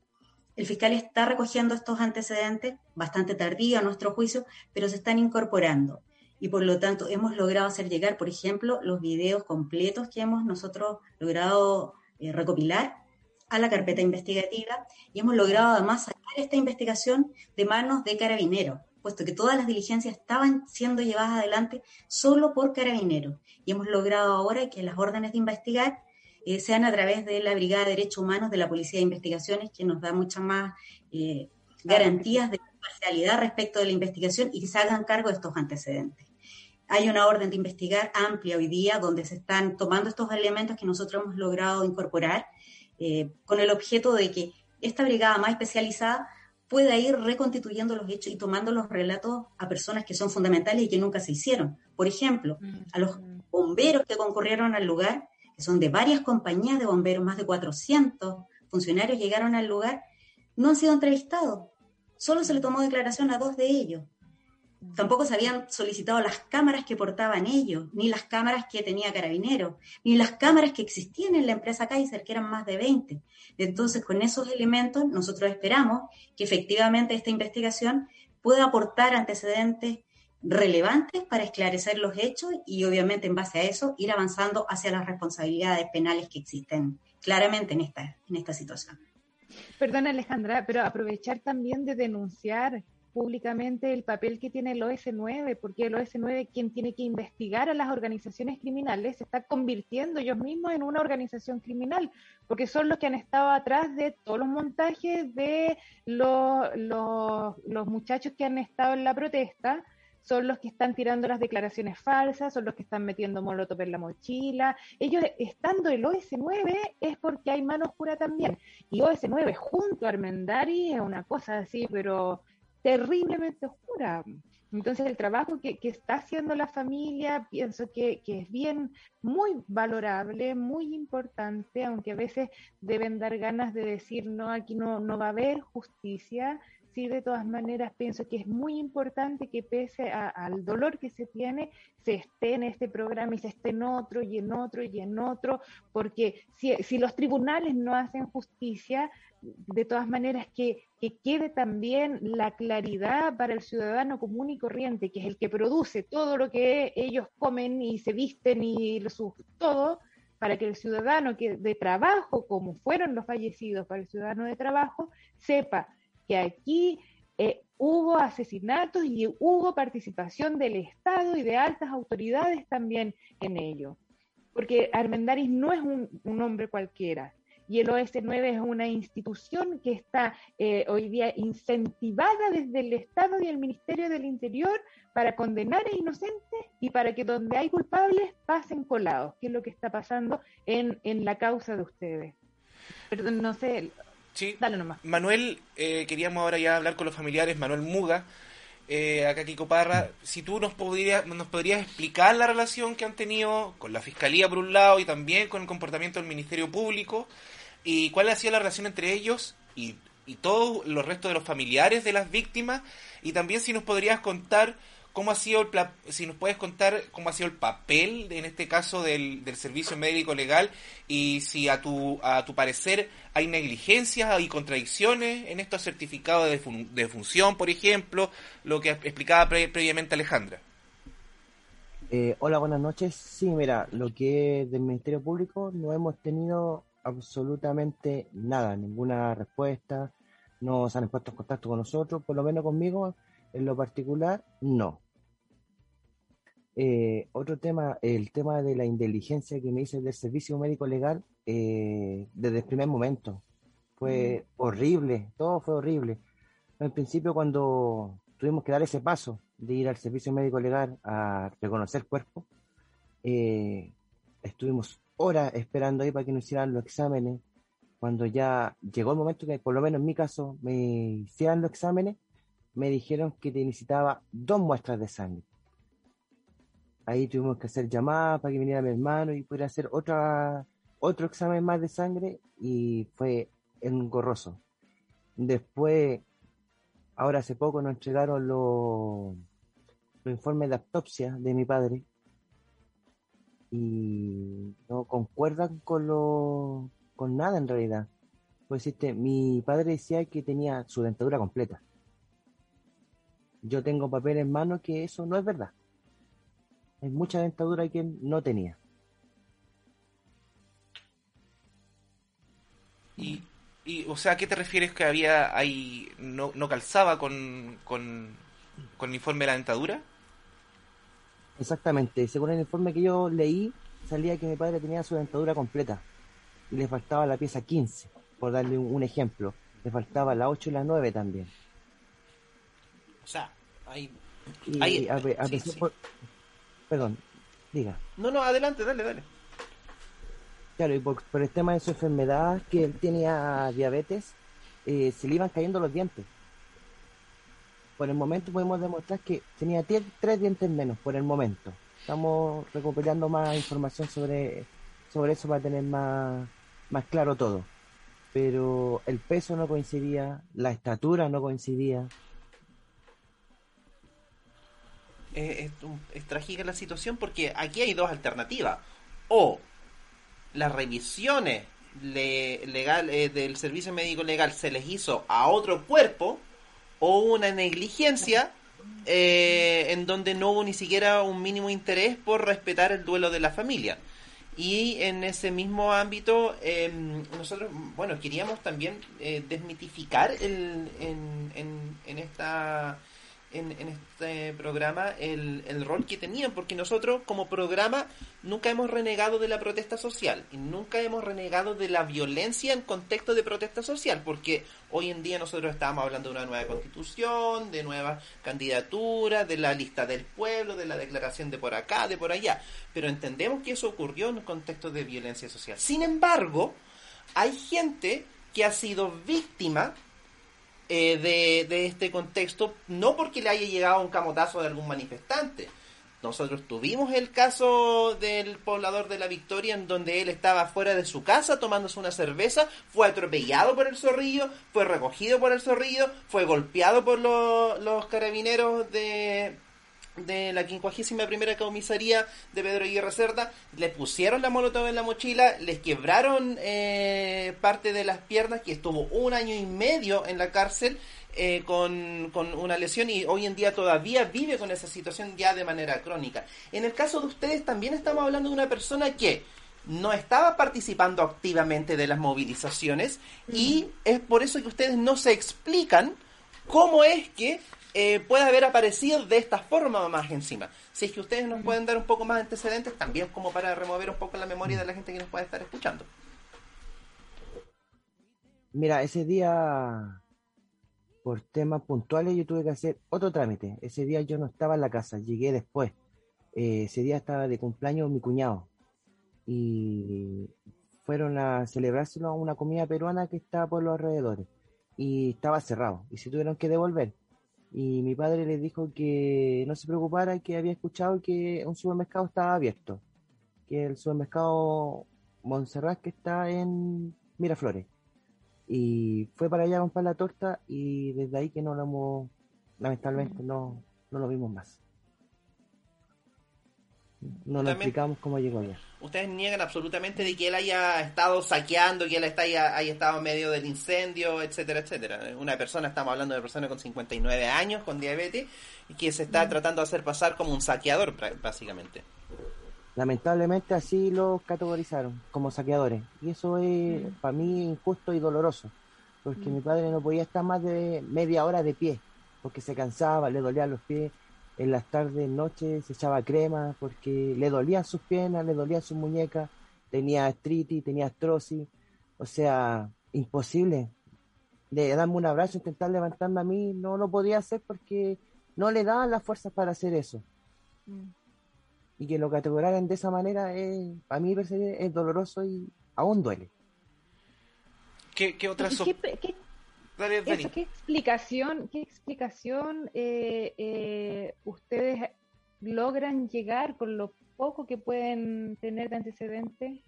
el fiscal está recogiendo estos antecedentes, bastante tardío a nuestro juicio, pero se están incorporando. Y por lo tanto, hemos logrado hacer llegar, por ejemplo, los videos completos que hemos nosotros logrado eh, recopilar a la carpeta investigativa y hemos logrado además sacar esta investigación de manos de carabineros, puesto que todas las diligencias estaban siendo llevadas adelante solo por carabineros. Y hemos logrado ahora que las órdenes de investigar eh, sean a través de la Brigada de Derechos Humanos de la Policía de Investigaciones, que nos da muchas más eh, garantías de imparcialidad respecto de la investigación y que se hagan cargo de estos antecedentes. Hay una orden de investigar amplia hoy día donde se están tomando estos elementos que nosotros hemos logrado incorporar eh, con el objeto de que esta brigada más especializada pueda ir reconstituyendo los hechos y tomando los relatos a personas que son fundamentales y que nunca se hicieron. Por ejemplo, a los bomberos que concurrieron al lugar, que son de varias compañías de bomberos, más de 400 funcionarios llegaron al lugar, no han sido entrevistados. Solo se le tomó declaración a dos de ellos. Tampoco se habían solicitado las cámaras que portaban ellos, ni las cámaras que tenía Carabineros, ni las cámaras que existían en la empresa Kaiser, que eran más de 20. Entonces, con esos elementos, nosotros esperamos que efectivamente esta investigación pueda aportar antecedentes relevantes para esclarecer los hechos y obviamente en base a eso ir avanzando hacia las responsabilidades penales que existen claramente en esta, en esta situación. Perdón, Alejandra, pero aprovechar también de denunciar públicamente el papel que tiene el OS9, porque el OS9, quien tiene que investigar a las organizaciones criminales, se está convirtiendo ellos mismos en una organización criminal, porque son los que han estado atrás de todos los montajes de los, los, muchachos que han estado en la protesta, son los que están tirando las declaraciones falsas, son los que están metiendo molotov en la mochila. Ellos, estando el OS9, es porque hay mano oscura también. Y OS9 junto a Armendari es una cosa así, pero terriblemente oscura. Entonces el trabajo que, está haciendo la familia pienso que, que, es bien, muy valorable, muy importante, aunque a veces deben dar ganas de decir, no, aquí no, va a haber justicia, sí, de todas maneras, pienso que es muy importante que pese al dolor que se tiene, se esté en este programa y se esté en otro y en otro y en otro, porque si los tribunales no hacen justicia, de todas maneras que, que quede también la claridad para el ciudadano común y corriente, que es el que produce todo lo que ellos comen y se visten y sus todo, para que el ciudadano que de trabajo, como fueron los fallecidos para el ciudadano de trabajo, sepa que aquí eh, hubo asesinatos y hubo participación del Estado y de altas autoridades también en ello. Porque Armendaris no es un, un hombre cualquiera. Y el OS9 es una institución que está eh, hoy día incentivada desde el Estado y el Ministerio del Interior para condenar a inocentes y para que donde hay culpables pasen colados, que es lo que está pasando en, en la causa de ustedes. Perdón, no sé. Sí. Dale nomás. Manuel, eh, queríamos ahora ya hablar con los familiares, Manuel Muga, eh, acá Kiko Parra, si tú nos, podría, nos podrías explicar la relación que han tenido con la Fiscalía por un lado y también con el comportamiento del Ministerio Público, y cuál ha sido la relación entre ellos y, y todos los restos de los familiares de las víctimas, y también si nos podrías contar cómo ha sido el si nos puedes contar cómo ha sido el papel en este caso del, del servicio médico legal y si a tu a tu parecer hay negligencias hay contradicciones en estos certificados de, fun- de función por ejemplo lo que explicaba pre- previamente Alejandra Eh, hola, buenas noches. Sí, mira, lo que es del Ministerio Público no hemos tenido absolutamente nada, ninguna respuesta, no se han puesto en contacto con nosotros, por lo menos conmigo, en lo particular, no. Eh, otro tema, el tema de la inteligencia que me dice del servicio médico legal, eh, desde el primer momento, fue horrible, todo fue horrible. En principio, cuando tuvimos que dar ese paso de ir al servicio médico legal a reconocer cuerpo, eh, estuvimos horas esperando ahí para que nos hicieran los exámenes. Cuando ya llegó el momento que, por lo menos en mi caso, me hicieran los exámenes, me dijeron que necesitaba dos muestras de sangre. Ahí tuvimos que hacer llamadas para que viniera mi hermano y pudiera hacer otra, otro examen más de sangre y fue engorroso. Después, ahora hace poco nos entregaron los, los informes de autopsia de mi padre y no concuerdan con lo, con nada en realidad. Pues decirte, mi padre decía que tenía su dentadura completa. Yo tengo papel en mano que eso no es verdad. Hay mucha dentadura que no tenía. y, y o sea ¿a qué te refieres que había ahí no, no calzaba con, con, con informe de la dentadura Exactamente, según el informe que yo leí, salía que mi padre tenía su dentadura completa y le faltaba la pieza 15, por darle un, un ejemplo. Le faltaba la 8 y la 9 también. O sea, hay... Y hay- a, pe- a sí, pesar sí. por- Perdón, diga. No, no, adelante, dale, dale. Claro, y por, por el tema de su enfermedad, que él tenía diabetes, eh, se le iban cayendo los dientes. Por el momento podemos demostrar que tenía tres dientes menos, por el momento. Estamos recopilando más información sobre, sobre eso para tener más, más claro todo. Pero el peso no coincidía, la estatura no coincidía. Es, un- es trágica la situación porque aquí hay dos alternativas. O las revisiones le- legal, eh, del servicio médico legal se les hizo a otro cuerpo o una negligencia eh, en donde no hubo ni siquiera un mínimo interés por respetar el duelo de la familia. Y en ese mismo ámbito, eh, nosotros, bueno, queríamos también eh, desmitificar el, en, en, en esta en, en este programa el, el rol que tenían, porque nosotros como programa nunca hemos renegado de la protesta social y nunca hemos renegado de la violencia en contexto de protesta social, porque hoy en día nosotros estábamos hablando de una nueva constitución, de nuevas candidaturas, de la lista del pueblo, de la declaración de por acá, de por allá, pero entendemos que eso ocurrió en un contexto de violencia social. Sin embargo, hay gente que ha sido víctima eh, de, este contexto, no porque le haya llegado un camotazo de algún manifestante. Nosotros tuvimos el caso del poblador de la Victoria en donde él estaba fuera de su casa tomándose una cerveza, fue atropellado por el zorrillo, fue recogido por el zorrillo, fue golpeado por lo- los carabineros de, de la 51 primera comisaría de Pedro Aguirre Cerda, le pusieron la molotov en la mochila, les quebraron eh, parte de las piernas, que estuvo un año y medio en la cárcel eh, con, con una lesión y hoy en día todavía vive con esa situación ya de manera crónica. En el caso de ustedes también estamos hablando de una persona que no estaba participando activamente de las movilizaciones y es por eso que ustedes no se explican cómo es que eh, puede haber aparecido de esta forma más encima. Si es que ustedes nos pueden dar un poco más de antecedentes, también como para remover un poco la memoria de la gente que nos puede estar escuchando. Mira, ese día, por temas puntuales, yo tuve que hacer otro trámite. Ese día yo no estaba en la casa, llegué después. Eh, ese día estaba de cumpleaños mi cuñado. Y fueron a celebrárselo a una comida peruana que estaba por los alrededores. Y estaba cerrado. Y se tuvieron que devolver. Y mi padre les dijo que no se preocupara, que había escuchado que un supermercado estaba abierto. Que el supermercado Montserrat que está en Miraflores y fue para allá a comprar la torta y desde ahí que no lo hemos, lamentablemente no, no lo vimos más. No nos explicamos cómo llegó allá. Ustedes niegan absolutamente de que él haya estado saqueando, que él está- haya, haya estado en medio del incendio, etcétera, etcétera. Una persona, estamos hablando de una persona con 59 años, con diabetes, y que se está tratando de hacer pasar como un saqueador, básicamente. Lamentablemente así los categorizaron como saqueadores y eso es para mí injusto y doloroso porque mi padre no podía estar más de media hora de pie porque se cansaba, le dolían los pies, en las tardes, noches se echaba crema porque le dolían sus piernas, le dolían sus muñecas, tenía artritis, tenía artrosis, o sea, imposible. De darme un abrazo, intentar levantarme a mí, no lo podía hacer porque no le daban las fuerzas para hacer eso. Y que lo categorizaran de esa manera, es, a mí per se es doloroso y aún duele. ¿Qué, qué otras ¿Y so- qué, qué- Dale, Dani. eso, ¿qué explicación, qué explicación eh, eh, ustedes logran llegar con lo poco que pueden tener de antecedentes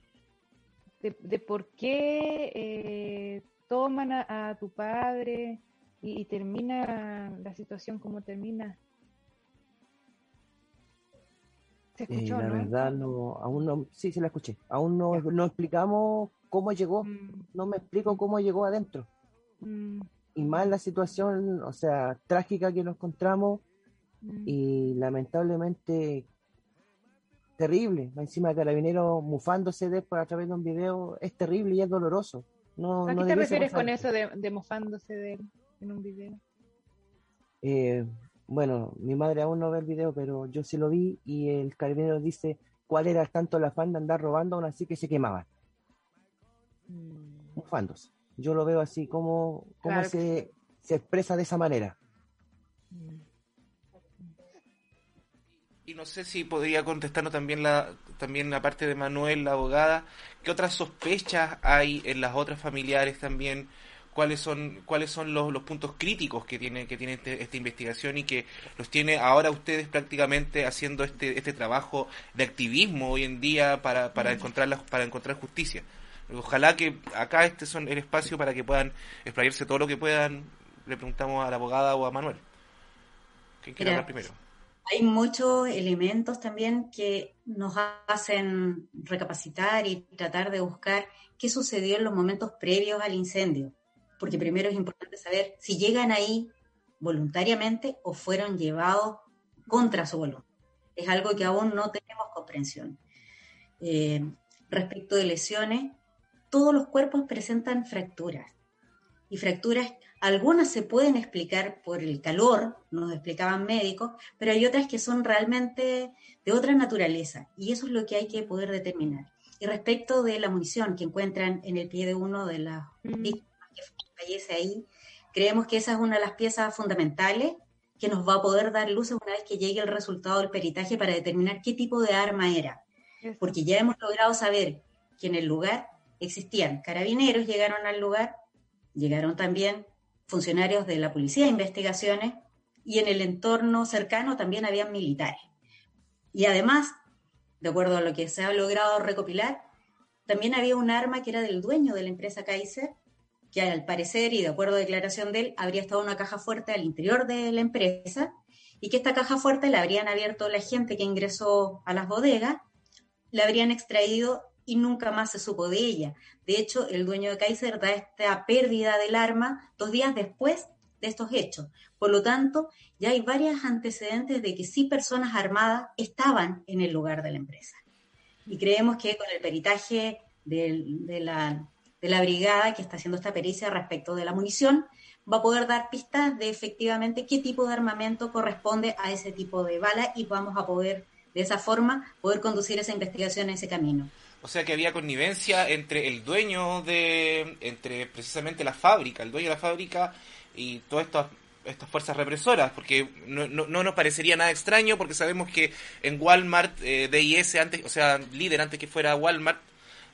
de, de por qué eh, toman a, a tu padre y, y termina la situación como termina? ¿Se Eh, la no? verdad, no, aún no, sí, sí la escuché. Aún no, no explicamos cómo llegó, no me explico cómo llegó adentro. Mm, Y más la situación, o sea, trágica que nos encontramos mm. y lamentablemente terrible. Encima de carabinero mufándose después a través de un video es terrible y es doloroso. No, ¿A no qué te refieres pasar. con eso de, de mofándose de él en un video? Eh, bueno, mi madre aún no ve el video, pero yo sí lo vi y el carabinero dice cuál era tanto el afán de andar robando, aún así que se quemaban, Mm. mufándose. Yo lo veo así, como, Claro se, se expresa de esa manera. Y no sé si podría contestarnos también la también la parte de Manuel, la abogada, ¿qué otras sospechas hay en las otras familiares también? ¿Cuáles son cuáles son los, los puntos críticos que tiene que tiene este- esta investigación y que los tiene ahora ustedes prácticamente haciendo este este trabajo de activismo hoy en día para para encontrar la- para encontrar justicia? Ojalá que acá este son el espacio para que puedan explayarse todo lo que puedan. Le preguntamos a la abogada o a Manuel. ¿Quién quiere Mira, hablar primero? Hay muchos elementos también que nos hacen recapacitar y tratar de buscar qué sucedió en los momentos previos al incendio. Porque primero es importante saber si llegan ahí voluntariamente o fueron llevados contra su voluntad. Es algo que aún no tenemos comprensión. Eh, respecto de lesiones, todos los cuerpos presentan fracturas. Y fracturas, algunas se pueden explicar por el calor, nos explicaban médicos, pero hay otras que son realmente de otra naturaleza. Y eso es lo que hay que poder determinar. Y respecto de la munición que encuentran en el pie de uno de las víctimas que fallece ahí, creemos que esa es una de las piezas fundamentales que nos va a poder dar luces una vez que llegue el resultado del peritaje para determinar qué tipo de arma era. Porque ya hemos logrado saber que en el lugar existían carabineros, llegaron al lugar, llegaron también funcionarios de la Policía de Investigaciones y en el entorno cercano también habían militares. Y además, de acuerdo a lo que se ha logrado recopilar, también había un arma que era del dueño de la empresa Kaiser, que al parecer y de acuerdo a declaración de él, habría estado una caja fuerte al interior de la empresa y que esta caja fuerte la habrían abierto la gente que ingresó a las bodegas, la habrían extraído y nunca más se supo de ella. De hecho, el dueño de Kaiser da esta pérdida del arma dos días después de estos hechos. Por lo tanto, ya hay varios antecedentes de que sí personas armadas estaban en el lugar de la empresa. Y creemos que con el peritaje de, la brigada que está haciendo esta pericia respecto de la munición, va a poder dar pistas de efectivamente qué tipo de armamento corresponde a ese tipo de bala y vamos a poder, de esa forma, poder conducir esa investigación en ese camino. O sea que había connivencia entre el dueño de, entre precisamente la fábrica, el dueño de la fábrica y todas estas estas fuerzas represoras, porque no, no, no, nos parecería nada extraño, porque sabemos que en Walmart, eh, DIS, antes, o sea, líder antes que fuera Walmart,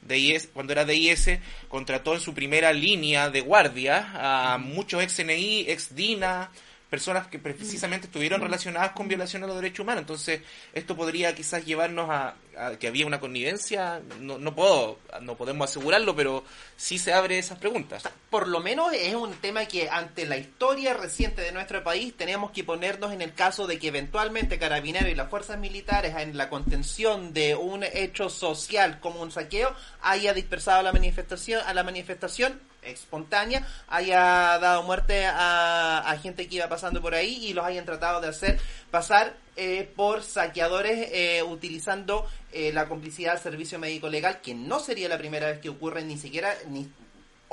DIS, cuando era DIS, contrató en su primera línea de guardia a muchos ex NI, ex DINA, personas que precisamente estuvieron relacionadas con violación a los derechos humanos. Entonces, esto podría quizás llevarnos a, que había una connivencia. No, no puedo, no podemos asegurarlo, pero sí se abre esas preguntas. Por lo menos es un tema que ante la historia reciente de nuestro país tenemos que ponernos en el caso de que eventualmente Carabineros y las fuerzas militares en la contención de un hecho social como un saqueo haya dispersado a la manifestación a la manifestación espontánea haya dado muerte a, gente que iba pasando por ahí y los hayan tratado de hacer pasar eh, por saqueadores eh, utilizando eh, la complicidad del servicio médico legal, que no sería la primera vez que ocurre ni siquiera ni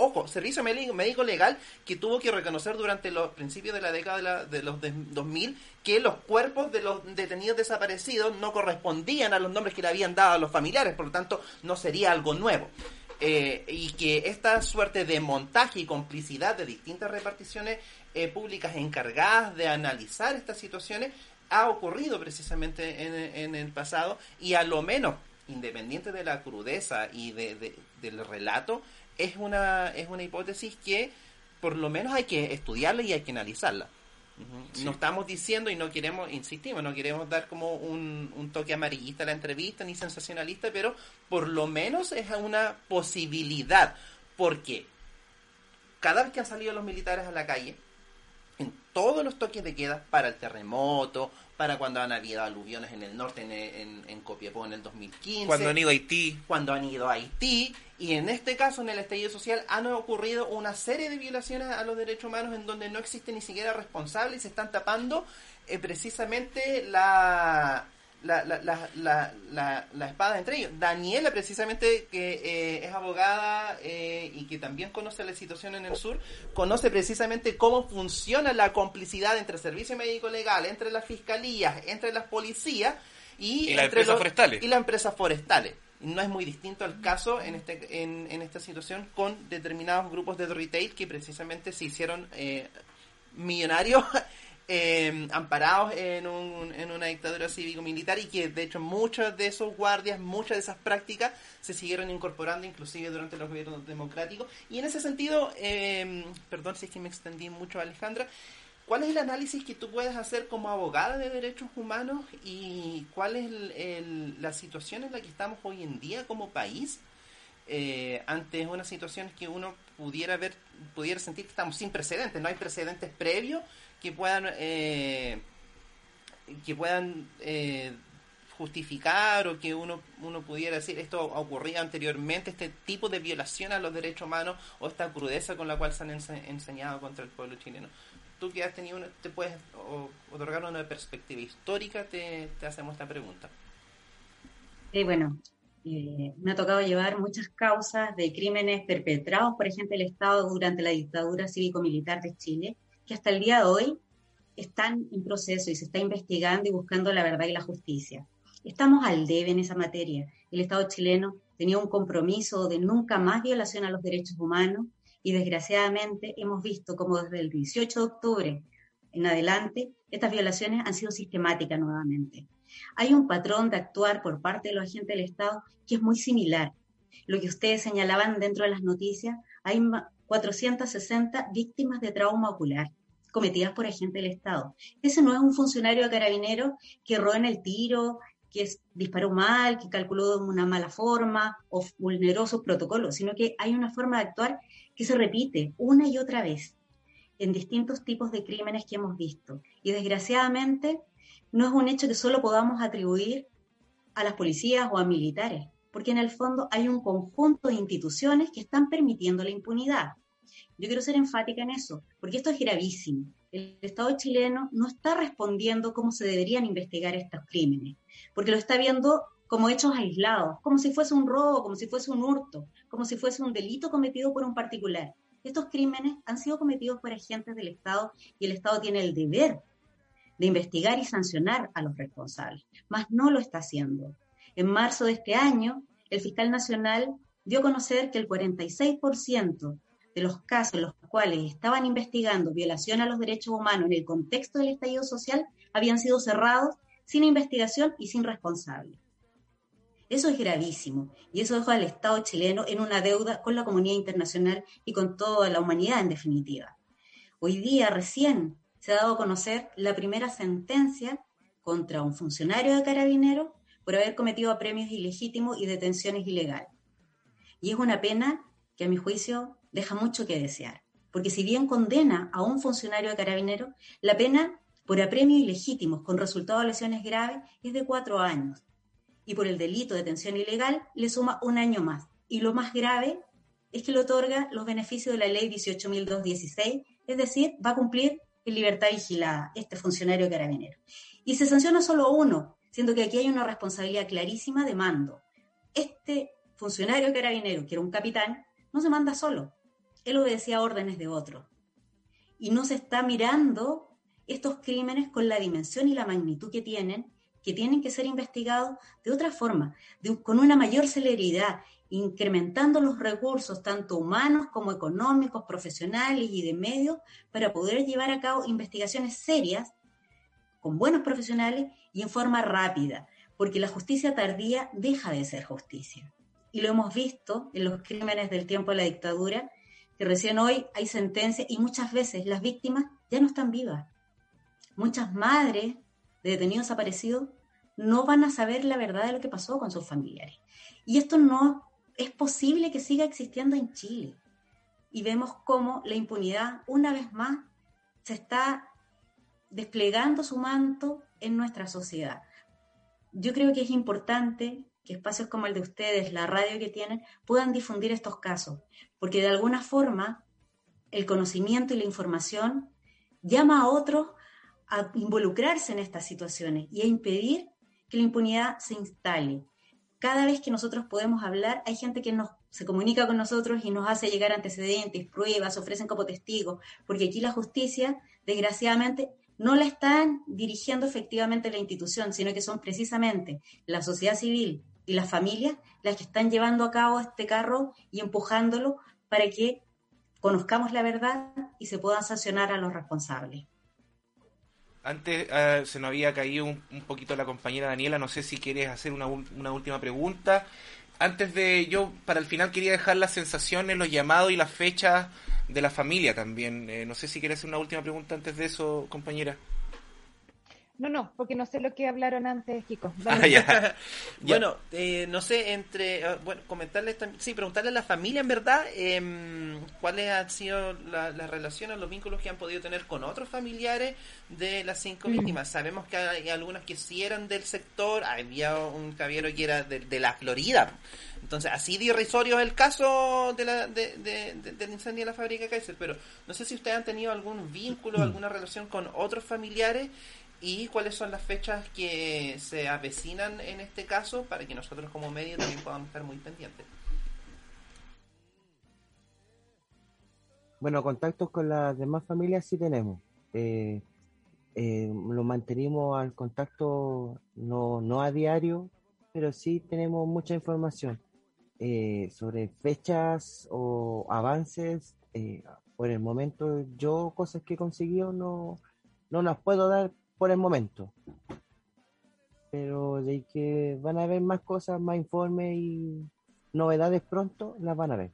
ojo, servicio médico legal que tuvo que reconocer durante los principios de la década de, los 2000 que los cuerpos de los detenidos desaparecidos no correspondían a los nombres que le habían dado a los familiares, por lo tanto no sería algo nuevo. Eh, y que esta suerte de montaje y complicidad de distintas reparticiones eh, públicas encargadas de analizar estas situaciones ha ocurrido precisamente en, el pasado y a lo menos, independiente de la crudeza y de, del relato, es una, es una hipótesis que por lo menos hay que estudiarla y hay que analizarla. No estamos diciendo y no queremos, insistimos, no queremos dar como un, un, toque amarillista a la entrevista ni sensacionalista, pero por lo menos es una posibilidad. Porque cada vez que han salido los militares a la calle, en todos los toques de queda para el terremoto, para cuando han habido aluviones en el norte, en, en, en Copiapó en el 2015. Cuando han ido a Haití. Cuando han ido a Haití. Y en este caso, en el estallido social, han ocurrido una serie de violaciones a los derechos humanos en donde no existe ni siquiera responsable y se están tapando eh, precisamente la, la, la, la, la, espada entre ellos. Daniela, precisamente, que eh, es abogada eh, y que también conoce la situación en el sur, conoce precisamente cómo funciona la complicidad entre el servicio médico legal, entre las fiscalías, entre las policías y, las empresas forestales. Y las empresas forestales. No es muy distinto al caso en, este, en, en esta situación con determinados grupos de retail que precisamente se hicieron eh, millonarios eh, amparados en, un, en una dictadura cívico-militar y que de hecho muchos de esos guardias, muchas de esas prácticas se siguieron incorporando inclusive durante los gobiernos democráticos. Y en ese sentido, eh, perdón si es que me extendí mucho Alejandra, ¿cuál es el análisis que tú puedes hacer como abogada de derechos humanos y cuál es la situación en la que estamos hoy en día como país? Eh, ante una situación que uno pudiera ver, pudiera sentir que estamos sin precedentes, no hay precedentes previos que puedan eh, que puedan eh, justificar o que uno uno pudiera decir esto ocurría anteriormente este tipo de violación a los derechos humanos o esta crudeza con la cual se han enseñado contra el pueblo chileno. Tú que has tenido una, te puedes otorgar una perspectiva histórica te, hacemos esta pregunta. Sí bueno eh, me ha tocado llevar muchas causas de crímenes perpetrados por ejemplo el Estado durante la dictadura cívico-militar de Chile que hasta el día de hoy están en proceso y se está investigando y buscando la verdad y la justicia. Estamos al debe en esa materia. El Estado chileno tenía un compromiso de nunca más violación a los derechos humanos y desgraciadamente hemos visto como desde el 18 de octubre en adelante estas violaciones han sido sistemáticas nuevamente. Hay un patrón de actuar por parte de los agentes del Estado que es muy similar. Lo que ustedes señalaban dentro de las noticias, hay 460 víctimas de trauma ocular cometidas por agentes del Estado. Ese no es un funcionario de carabinero que erró en el tiro que disparó mal, que calculó de una mala forma o vulneró sus protocolos, sino que hay una forma de actuar que se repite una y otra vez en distintos tipos de crímenes que hemos visto. Y desgraciadamente no es un hecho que solo podamos atribuir a las policías o a militares, porque en el fondo hay un conjunto de instituciones que están permitiendo la impunidad. Yo quiero ser enfática en eso, porque esto es gravísimo. El Estado chileno no está respondiendo cómo se deberían investigar estos crímenes, porque lo está viendo como hechos aislados, como si fuese un robo, como si fuese un hurto, como si fuese un delito cometido por un particular. Estos crímenes han sido cometidos por agentes del Estado y el Estado tiene el deber de investigar y sancionar a los responsables, mas no lo está haciendo. En marzo de este año, el fiscal nacional dio a conocer que el 46% de los casos en los cuales estaban investigando violación a los derechos humanos en el contexto del estallido social habían sido cerrados sin investigación y sin responsable. Eso es gravísimo y eso deja al Estado chileno en una deuda con la comunidad internacional y con toda la humanidad en definitiva. Hoy día recién se ha dado a conocer la primera sentencia contra un funcionario de carabinero por haber cometido apremios ilegítimos y detenciones ilegales. Y es una pena que a mi juicio deja mucho que desear, porque si bien condena a un funcionario de carabinero, la pena por apremios ilegítimos con resultado de lesiones graves es de cuatro años y por el delito de detención ilegal le suma un año más. Y lo más grave es que le otorga los beneficios de la ley 18.216, es decir, va a cumplir en libertad vigilada este funcionario carabinero. Y se sanciona solo uno, siendo que aquí hay una responsabilidad clarísima de mando. Este funcionario carabinero, que era un capitán, no se manda solo, él obedecía órdenes de otro. Y no se está mirando estos crímenes con la dimensión y la magnitud que tienen que tienen que ser investigados de otra forma, con una mayor celeridad, incrementando los recursos, tanto humanos como económicos, profesionales y de medios, para poder llevar a cabo investigaciones serias, con buenos profesionales y en forma rápida, porque la justicia tardía deja de ser justicia. Y lo hemos visto en los crímenes del tiempo de la dictadura, que recién hoy hay sentencias y muchas veces las víctimas ya no están vivas. Muchas madres de detenidos desaparecidos no van a saber la verdad de lo que pasó con sus familiares. Y esto no es posible que siga existiendo en Chile. Y vemos cómo la impunidad, una vez más, se está desplegando su manto en nuestra sociedad. Yo creo que es importante que espacios como el de ustedes, la radio que tienen, puedan difundir estos casos, porque de alguna forma el conocimiento y la información llama a otros a involucrarse en estas situaciones y a impedir que la impunidad se instale. Cada vez que nosotros podemos hablar, hay gente que nos, se comunica con nosotros y nos hace llegar antecedentes, pruebas, ofrecen como testigos, porque aquí la justicia, desgraciadamente, no la están dirigiendo efectivamente la institución, sino que son precisamente la sociedad civil y las familias las que están llevando a cabo este carro y empujándolo para que conozcamos la verdad y se puedan sancionar a los responsables. Antes eh, se nos había caído un, poquito la compañera Daniela, no sé si quieres hacer una, una última pregunta. Antes de yo, para el final quería dejar las sensaciones, los llamados y las fechas de la familia también. Eh, no sé si quieres hacer una última pregunta antes de eso, compañera. No, no, porque no sé lo que hablaron antes, chicos. Ah, ya. Bueno, eh, no sé, entre, eh, bueno, comentarles también, sí, preguntarle a la familia en verdad em, cuáles han sido la- las relaciones, los vínculos que han podido tener con otros familiares de las cinco Mm. víctimas. Sabemos que hay algunas que sí eran del sector, había un caballero que era de, de la Florida. Entonces, así de irrisorio es el caso de la, de, de- de- del incendio de la fábrica Kaiser, pero no sé si ustedes han tenido algún vínculo, alguna relación con otros familiares y cuáles son las fechas que se avecinan en este caso para que nosotros como medio también podamos estar muy pendientes. Bueno, contactos con las demás familias sí tenemos. Eh, eh, lo mantenimos al contacto no, no a diario, pero sí tenemos mucha información eh, sobre fechas o avances. eh, por el momento, yo cosas que he conseguido no, no las puedo dar por el momento. Pero de que van a haber más cosas, más informes y novedades pronto, las van a ver.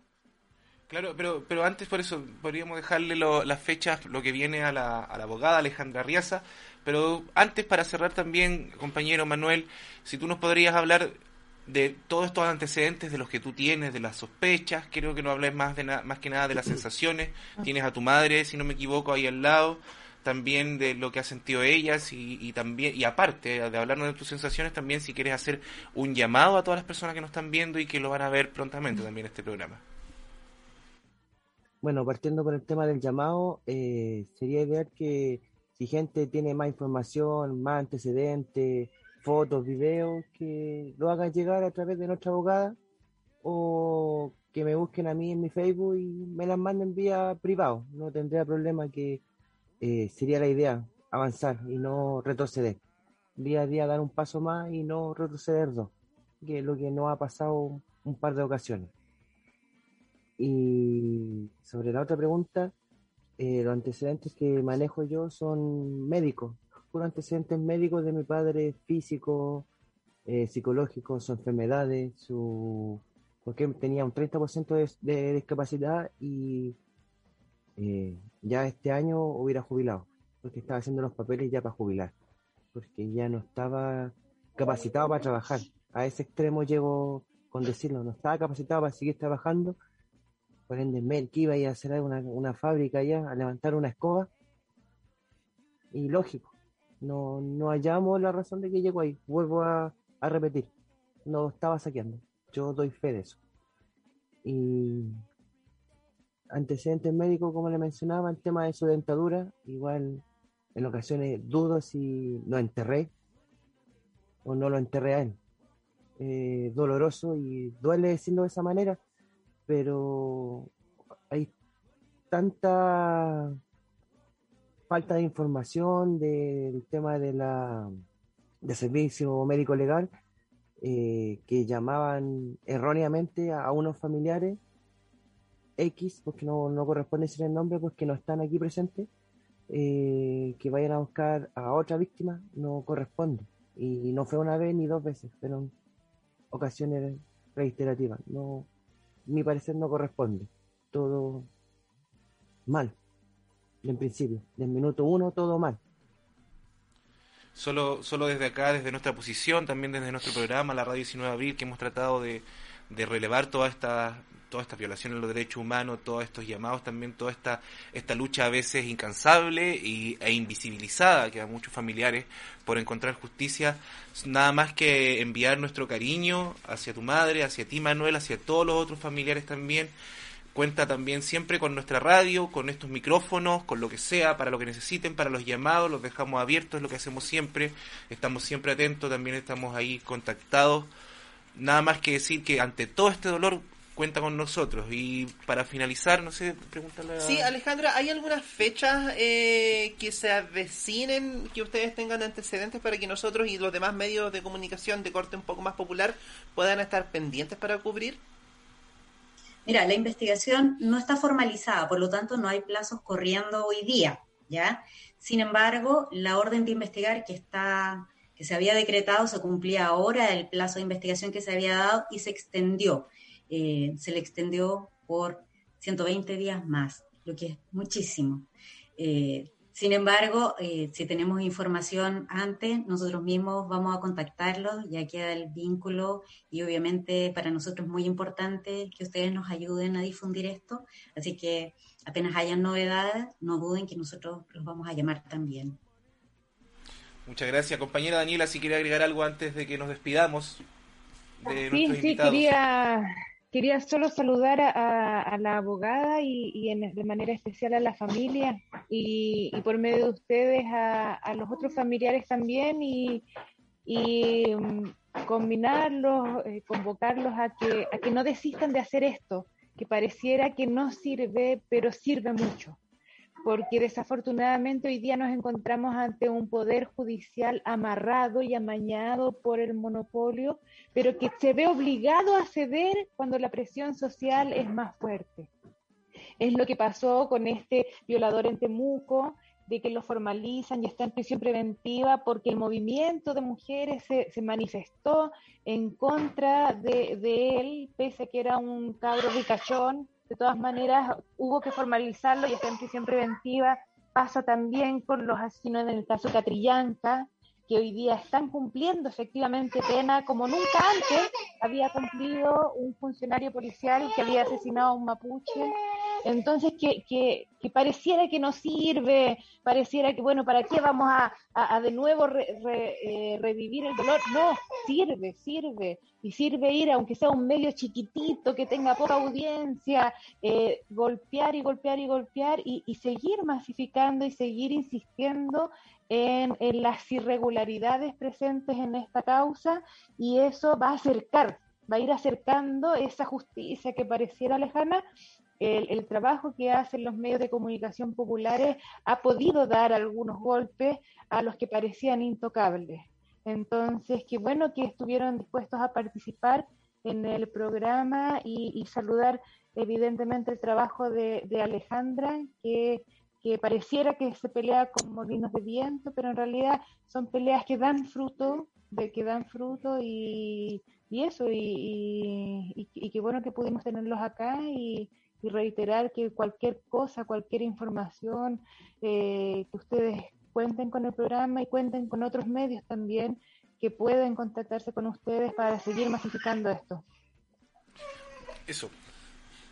Claro, pero, pero antes por eso podríamos dejarle lo- las fechas, lo que viene a la, a la abogada Alejandra Riaza, pero antes para cerrar también, compañero Manuel, si tú nos podrías hablar de todos estos antecedentes de los que tú tienes, de las sospechas, creo que no hables más, de más que nada de las sensaciones, tienes a tu madre, si no me equivoco, ahí al lado, también de lo que ha sentido ellas y, y también, y aparte de hablarnos de tus sensaciones, también si quieres hacer un llamado a todas las personas que nos están viendo y que lo van a ver prontamente también este programa. Bueno, partiendo por el tema del llamado, eh, sería ideal que si gente tiene más información, más antecedentes, fotos, videos, que lo hagan llegar a través de nuestra abogada o que me busquen a mí en mi Facebook y me las manden vía privado. No tendría problema que eh, sería la idea, avanzar y no retroceder. Día a día dar un paso más y no retroceder dos, que es lo que nos ha pasado un par de ocasiones. Y sobre la otra pregunta, eh, los antecedentes que manejo yo son médicos, puros antecedentes médicos de mi padre, físico, eh, psicológico, sus enfermedades, su porque tenía un 30% de, de discapacidad y eh, ya este año hubiera jubilado, porque estaba haciendo los papeles ya para jubilar, porque ya no estaba capacitado para trabajar. A ese extremo llego con decirlo, no estaba capacitado para seguir trabajando por ende, Mel, que iba a hacer una, una fábrica allá, a levantar una escoba. Y lógico, no, no hallamos la razón de que llegó ahí. Vuelvo a repetir, no estaba saqueando. Yo doy fe de eso. Y antecedentes médicos, como le mencionaba, el tema de su dentadura, igual en ocasiones dudo si lo enterré o no lo enterré a él. Eh, doloroso y duele decirlo de esa manera, pero hay tanta falta de información del tema de la de servicio médico legal eh, que llamaban erróneamente a, a unos familiares X, porque no, no corresponde decir el nombre, pues que no están aquí presentes, eh, que vayan a buscar a otra víctima, no corresponde. Y no fue una vez ni dos veces, fueron ocasiones reiterativas. No, mi parecer no corresponde. Todo mal. En principio, del minuto uno todo mal. Solo, solo desde acá, desde nuestra posición, también desde nuestro programa, la Radio 19 de Abril, que hemos tratado de, de relevar todas estas toda esta violaciones de los derechos humanos, todos estos llamados, también toda esta, esta lucha a veces incansable y, e invisibilizada que a muchos familiares por encontrar justicia, nada más que enviar nuestro cariño hacia tu madre, hacia ti Manuel, hacia todos los otros familiares también. Cuenta también siempre con nuestra radio, con estos micrófonos, con lo que sea, para lo que necesiten, para los llamados, los dejamos abiertos, es lo que hacemos siempre, estamos siempre atentos, también estamos ahí contactados. Nada más que decir que ante todo este dolor cuenta con nosotros. Y para finalizar, no sé, pregúntale a... Sí, Alejandra, ¿hay algunas fechas eh, que se avecinen, que ustedes tengan antecedentes para que nosotros y los demás medios de comunicación de corte un poco más popular puedan estar pendientes para cubrir? Mira, la investigación no está formalizada, por lo tanto no hay plazos corriendo hoy día, ¿ya? Sin embargo, la orden de investigar que está que se había decretado se cumplía ahora el plazo de investigación que se había dado y se extendió. Eh, se le extendió por 120 días más, lo que es muchísimo. Eh, sin embargo, eh, si tenemos información antes, nosotros mismos vamos a contactarlos, ya queda el vínculo y obviamente para nosotros es muy importante que ustedes nos ayuden a difundir esto. Así que apenas hayan novedades, no duden que nosotros los vamos a llamar también. Muchas gracias, compañera Daniela. Si quiere agregar algo antes de que nos despidamos de Sí, nuestros sí, invitados. quería, quería solo saludar a, la abogada y, y en- de manera especial a la familia y, y por medio de ustedes a, a los otros familiares también y, y mm, combinarlos, eh, convocarlos a que, a que no desistan de hacer esto, que pareciera que no sirve, pero sirve mucho porque desafortunadamente hoy día nos encontramos ante un poder judicial amarrado y amañado por el monopolio, pero que se ve obligado a ceder cuando la presión social es más fuerte. Es lo que pasó con este violador en Temuco, de que lo formalizan y está en prisión preventiva porque el movimiento de mujeres se, se manifestó en contra de, él, pese a que era un cabro ricachón, de todas maneras hubo que formalizarlo y está en prisión preventiva. Pasa también con los asesinos en el caso Catrillanca, que hoy día están cumpliendo efectivamente pena como nunca antes había cumplido un funcionario policial que había asesinado a un mapuche. Entonces, que, que, que pareciera que no sirve, pareciera que, bueno, ¿para qué vamos a, de nuevo eh, revivir el dolor? No, sirve, sirve. Y sirve ir, aunque sea un medio chiquitito, que tenga poca audiencia, eh, golpear y golpear y golpear y, y seguir masificando y seguir insistiendo en, en las irregularidades presentes en esta causa y eso va a acercar, va a ir acercando esa justicia que pareciera lejana. El, trabajo que hacen los medios de comunicación populares ha podido dar algunos golpes a los que parecían intocables. Entonces, qué bueno que estuvieron dispuestos a participar en el programa y, saludar evidentemente el trabajo de, Alejandra, que, que pareciera que se pelea con molinos de viento, pero en realidad son peleas que dan fruto, de que dan fruto y, eso, y, y, y- y qué bueno que pudimos tenerlos acá y, y reiterar que cualquier cosa, cualquier información, eh, que ustedes cuenten con el programa y cuenten con otros medios también que pueden contactarse con ustedes para seguir masificando esto. Eso.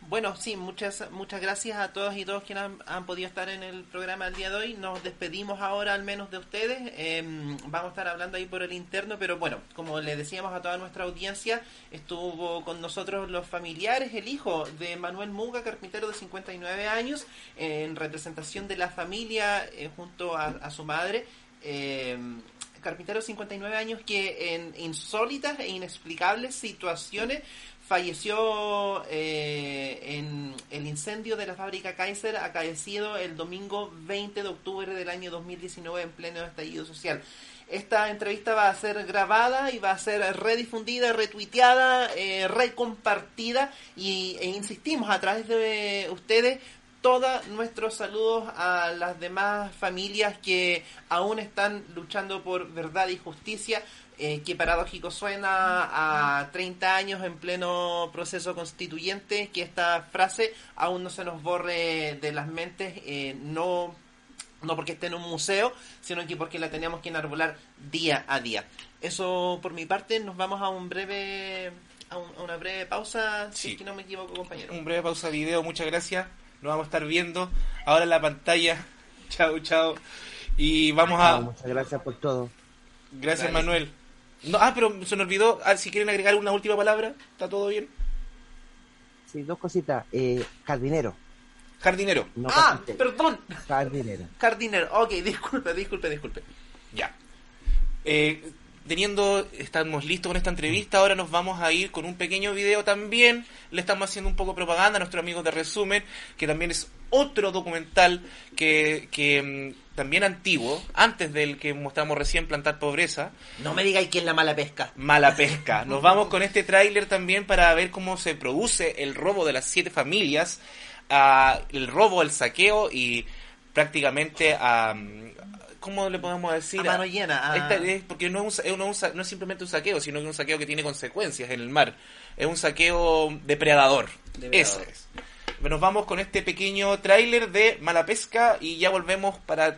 Bueno, sí, muchas muchas gracias a todos y todos quienes han, han podido estar en el programa el día de hoy. Nos despedimos ahora al menos de ustedes. Em, vamos a estar hablando ahí por el interno, pero bueno, como le decíamos a toda nuestra audiencia, estuvo con nosotros los familiares, el hijo de Manuel Muga, carpintero de 59 años, en representación de la familia eh, junto a, a su madre. Em, carpintero de 59 años que en insólitas e inexplicables situaciones falleció eh, en el incendio de la fábrica Kaiser acaecido el domingo 20 de octubre del año 2019 en pleno estallido social. Esta entrevista va a ser grabada y va a ser redifundida, retuiteada, eh, recompartida y, e insistimos a través de ustedes todos nuestros saludos a las demás familias que aún están luchando por verdad y justicia. Eh, que paradójico suena a 30 años en pleno proceso constituyente que esta frase aún no se nos borre de las mentes, eh, no, no porque esté en un museo, sino que porque la tenemos que enarbolar día a día. Eso por mi parte, nos vamos a un breve a, un- a una breve pausa, si es que no me equivoco, compañero. Un breve pausa video, muchas gracias. Nos vamos a estar viendo ahora en la pantalla. Chao, chao. Y vamos a... Muchas gracias por todo. Gracias, Dale. Manuel. No, ah, pero se nos olvidó. Ah, si quieren agregar una última palabra, ¿está todo bien? Sí, dos cositas. Eh, jardinero. Jardinero. No ah, carpintero. perdón. Jardinero. Jardinero. Ok, disculpe, disculpe, disculpe. Ya. Eh, teniendo, estamos listos con esta entrevista, ahora nos vamos a ir con un pequeño video también. Le estamos haciendo un poco de propaganda a nuestros amigos de Resumen, que también es otro documental que, que mm, también antiguo, antes del que mostramos recién, Plantar Pobreza. No me digáis que es la mala pesca. Mala pesca. Nos vamos con este tráiler también para ver cómo se produce el robo de las siete familias, ah, el robo, el saqueo y prácticamente a... ¿Cómo le podemos decir? A mano llena, a- Esta es- porque no es, un no es un no es simplemente un saqueo, sino que es un saqueo que tiene consecuencias en el mar. Es un saqueo depredador. Eso Depredador. es. Nos vamos con este pequeño tráiler de Mala Pesca y ya volvemos para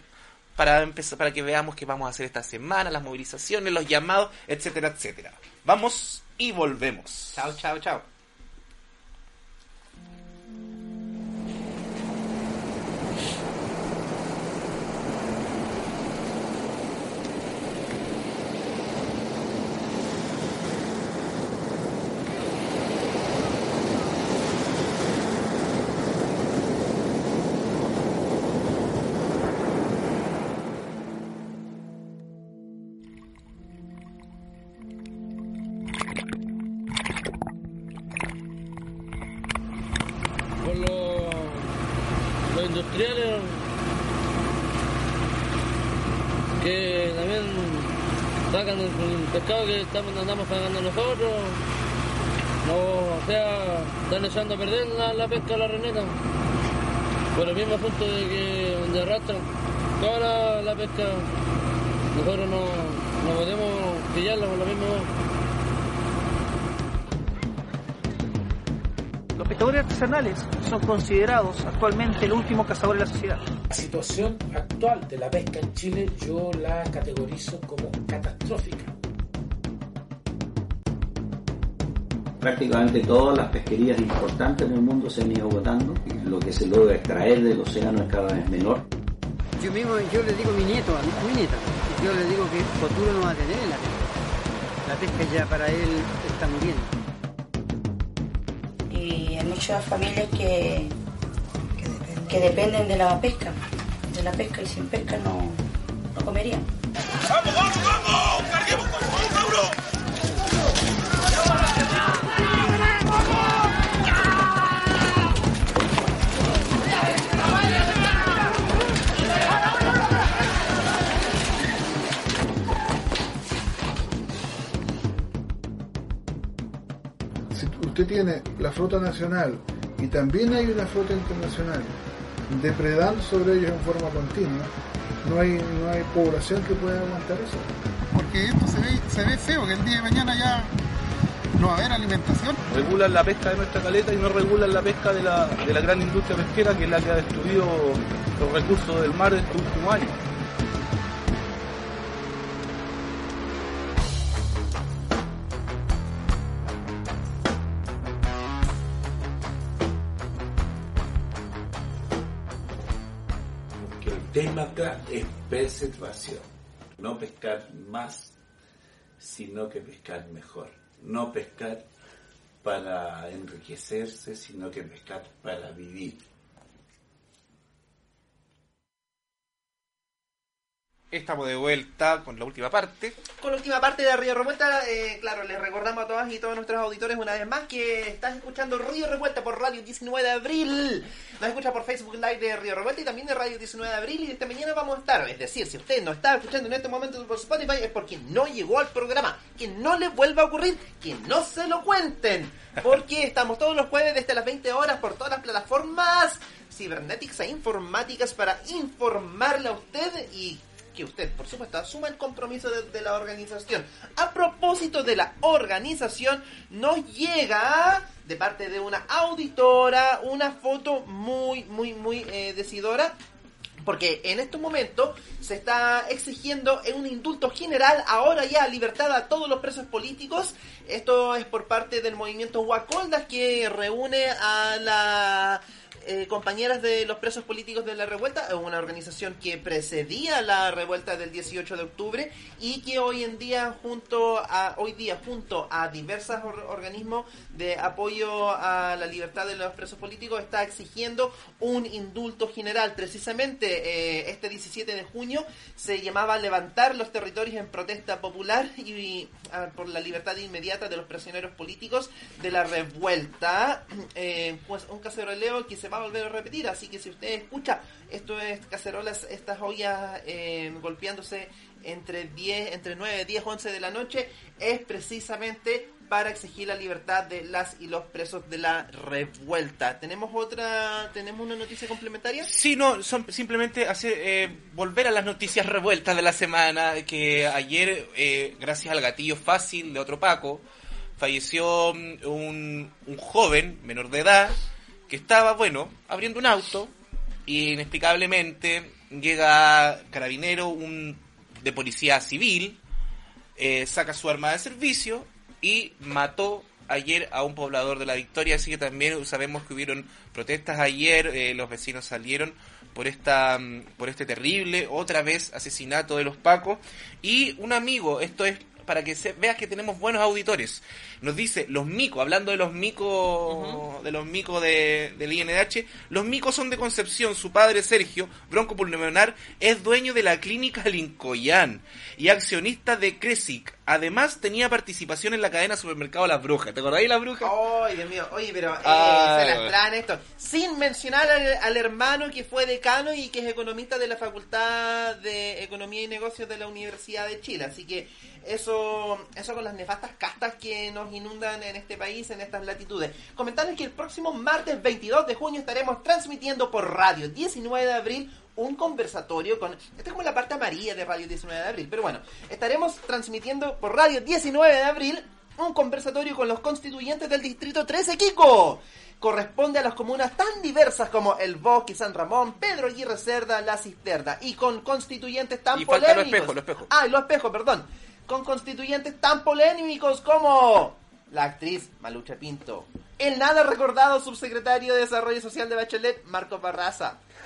para empezar para que veamos qué vamos a hacer esta semana, las movilizaciones, los llamados, etcétera, etcétera. Vamos y volvemos. Chao, chao, chao. Sacan el, pescado que estamos, andamos pagando nosotros. No, o sea, están echando a perder la, la pesca la reneta. Por el mismo asunto de que donde arrastran toda la, la pesca, nosotros no, no podemos pillarla por lo mismo. Pescadores artesanales son considerados actualmente los últimos cazadores de la sociedad. La situación actual de la pesca en Chile yo la categorizo como catastrófica. Prácticamente todas las pesquerías importantes en el mundo se han ido agotando. Lo que se logra extraer del océano es cada vez menor. Yo mismo, yo le digo a mi nieto, a mi nieta, yo le digo que futuro no va a tener en la pesca. La pesca ya para él está muriendo. Muchas familias que, que dependen de la pesca, de la pesca y sin pesca no, no comerían. Tiene la flota nacional y también hay una flota internacional depredando sobre ellos en forma continua, no hay, no hay población que pueda aguantar eso. porque esto se ve, se ve feo, que el día de mañana ya no va a haber alimentación. regulan la pesca de nuestra caleta y no regulan la pesca de la, de la gran industria pesquera que es la que ha destruido los recursos del mar en estos últimos años. Preservación, no pescar más, sino que pescar mejor, no pescar para enriquecerse, sino que pescar para vivir. Estamos de vuelta con la última parte. Con la última parte de Río Revuelta, eh, claro, les recordamos a todas y todos nuestros auditores una vez más que estás escuchando Río Revuelta por Radio 19 de Abril. Nos escucha por Facebook Live de Río Revuelta y también de Radio 19 de Abril y esta mañana vamos a estar. Es decir, si usted no está escuchando en este momento por Spotify es porque no llegó al programa. Que no le vuelva a ocurrir, que no se lo cuenten. Porque estamos todos los jueves desde las 20 horas por todas las plataformas cibernéticas e informáticas para informarle a usted y que usted, por supuesto, asuma el compromiso de, la organización. A propósito de la organización, nos llega de parte de una auditora una foto muy, muy, muy eh, decidora. Porque en este momento se está exigiendo en un indulto general, ahora ya libertad a todos los presos políticos. Esto es por parte del movimiento Huacoldas que reúne a la eh, compañeras de los presos políticos de la revuelta, una organización que precedía la revuelta del 18 de octubre y que hoy en día junto a hoy día junto a diversos or- organismos de apoyo a la libertad de los presos políticos está exigiendo un indulto general. Precisamente eh, este 17 de junio se llamaba levantar los territorios en protesta popular y ah, por la libertad inmediata de los prisioneros políticos de la revuelta. Eh, pues un caceroleo que se va a volver a repetir, así que si usted escucha esto es cacerolas, estas ollas eh, golpeándose entre 10, entre 9, 10, 11 de la noche, es precisamente para exigir la libertad de las y los presos de la revuelta. ¿Tenemos otra, tenemos una noticia complementaria? Sí, no, son simplemente hacer, eh, volver a las noticias revueltas de la semana, que ayer, eh, gracias al gatillo fácil de otro Paco, falleció un, un joven menor de edad que estaba, bueno, abriendo un auto y inexplicablemente llega carabinero, un de policía civil, eh, saca su arma de servicio y mató ayer a un poblador de la Victoria, así que también sabemos que hubieron protestas ayer, eh, los vecinos salieron por esta mm, por este terrible otra vez asesinato de los Pacos. Y un amigo, esto es para que se, veas que tenemos buenos auditores. Nos dice, los micos, hablando de los micos, de los micos de, del INDH, los micos son de Concepción, su padre Sergio, broncopulmonar, es dueño de la clínica Lincoyán y accionista de Cresic. Además tenía participación en la cadena supermercado Las Brujas. ¿Te acordáis de Las Brujas? Ay, Dios mío, oye, pero eh, Ah, se las traen esto. Sin mencionar al, al hermano que fue decano y que es economista de la Facultad de Economía y Negocios de la Universidad de Chile. Así que eso, eso con las nefastas castas que nos inundan en este país, en estas latitudes. Comentarles que el próximo martes 22 de junio estaremos transmitiendo por radio 19 de abril un conversatorio con... Esta es como la parte amarilla de Radio 19 de Abril, pero bueno, estaremos transmitiendo por Radio 19 de Abril un conversatorio con los constituyentes del Distrito 13 Kiko. Corresponde a las comunas tan diversas como El Bosque, San Ramón, Pedro Aguirre Cerda, La Cisterna y con constituyentes tan Y falta lo polémicos. espejo, lo espejo. Ah, los espejos, perdón. Con constituyentes tan polémicos como la actriz Malucha Pinto, el nada recordado subsecretario de Desarrollo Social de Bachelet, Marco Barraza,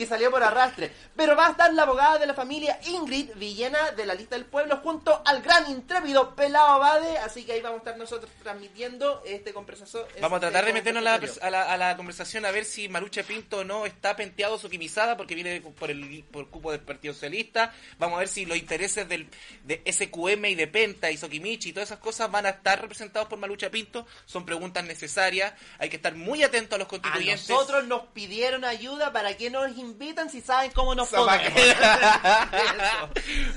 que salió por arrastre. Pero va a estar la abogada de la familia Ingrid Villena de la lista del pueblo junto al gran intrépido Pelao Abade. Así que ahí vamos a estar nosotros transmitiendo este conversación. Vamos a tratar de meternos a la, a, la, a la conversación a ver si Marucha Pinto no está penteado su quimizada porque viene por el por cupo del Partido Socialista. Vamos a ver si los intereses del, de SQM y de Penta y Sokimichi y todas esas cosas van a estar representados por Marucha Pinto. Son preguntas necesarias. Hay que estar muy atentos a los A constituyentes. nosotros nos pidieron ayuda para que nos invitan si saben cómo nos sea, ¿para podemos.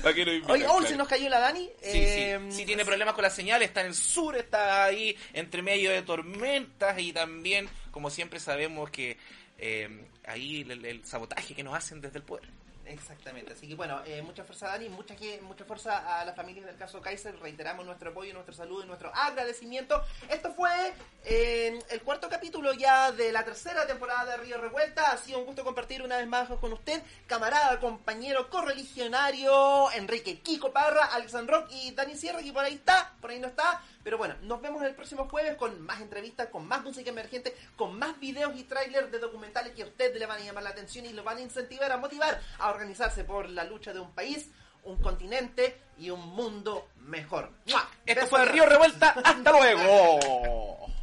¿Para qué nos invitan? Oye, oh, Claro. se nos cayó la Dani. Sí, Eh, sí, sí tiene problemas con la señal, está en el sur, está ahí entre medio de tormentas y también, como siempre sabemos que eh, ahí el, el sabotaje que nos hacen desde el poder. Exactamente, así que bueno, eh, mucha fuerza Dani, mucha, mucha fuerza a las familias del caso Kaiser, reiteramos nuestro apoyo, nuestro saludo y nuestro agradecimiento. Esto fue eh, el cuarto capítulo ya de la tercera temporada de Río Revuelta, ha sido un gusto compartir una vez más con usted, camarada, compañero, correligionario, Enrique Kiko Parra, Alexandro y Dani Sierra, que por ahí está, por ahí no está, pero bueno, nos vemos el próximo jueves con más entrevistas, con más música emergente, con más videos y trailers de documentales que a usted le van a llamar la atención y lo van a incentivar, a motivar a organizarse por la lucha de un país, un continente y un mundo mejor. ¡Mua! Esto Besos fue. Río Revuelta, hasta luego.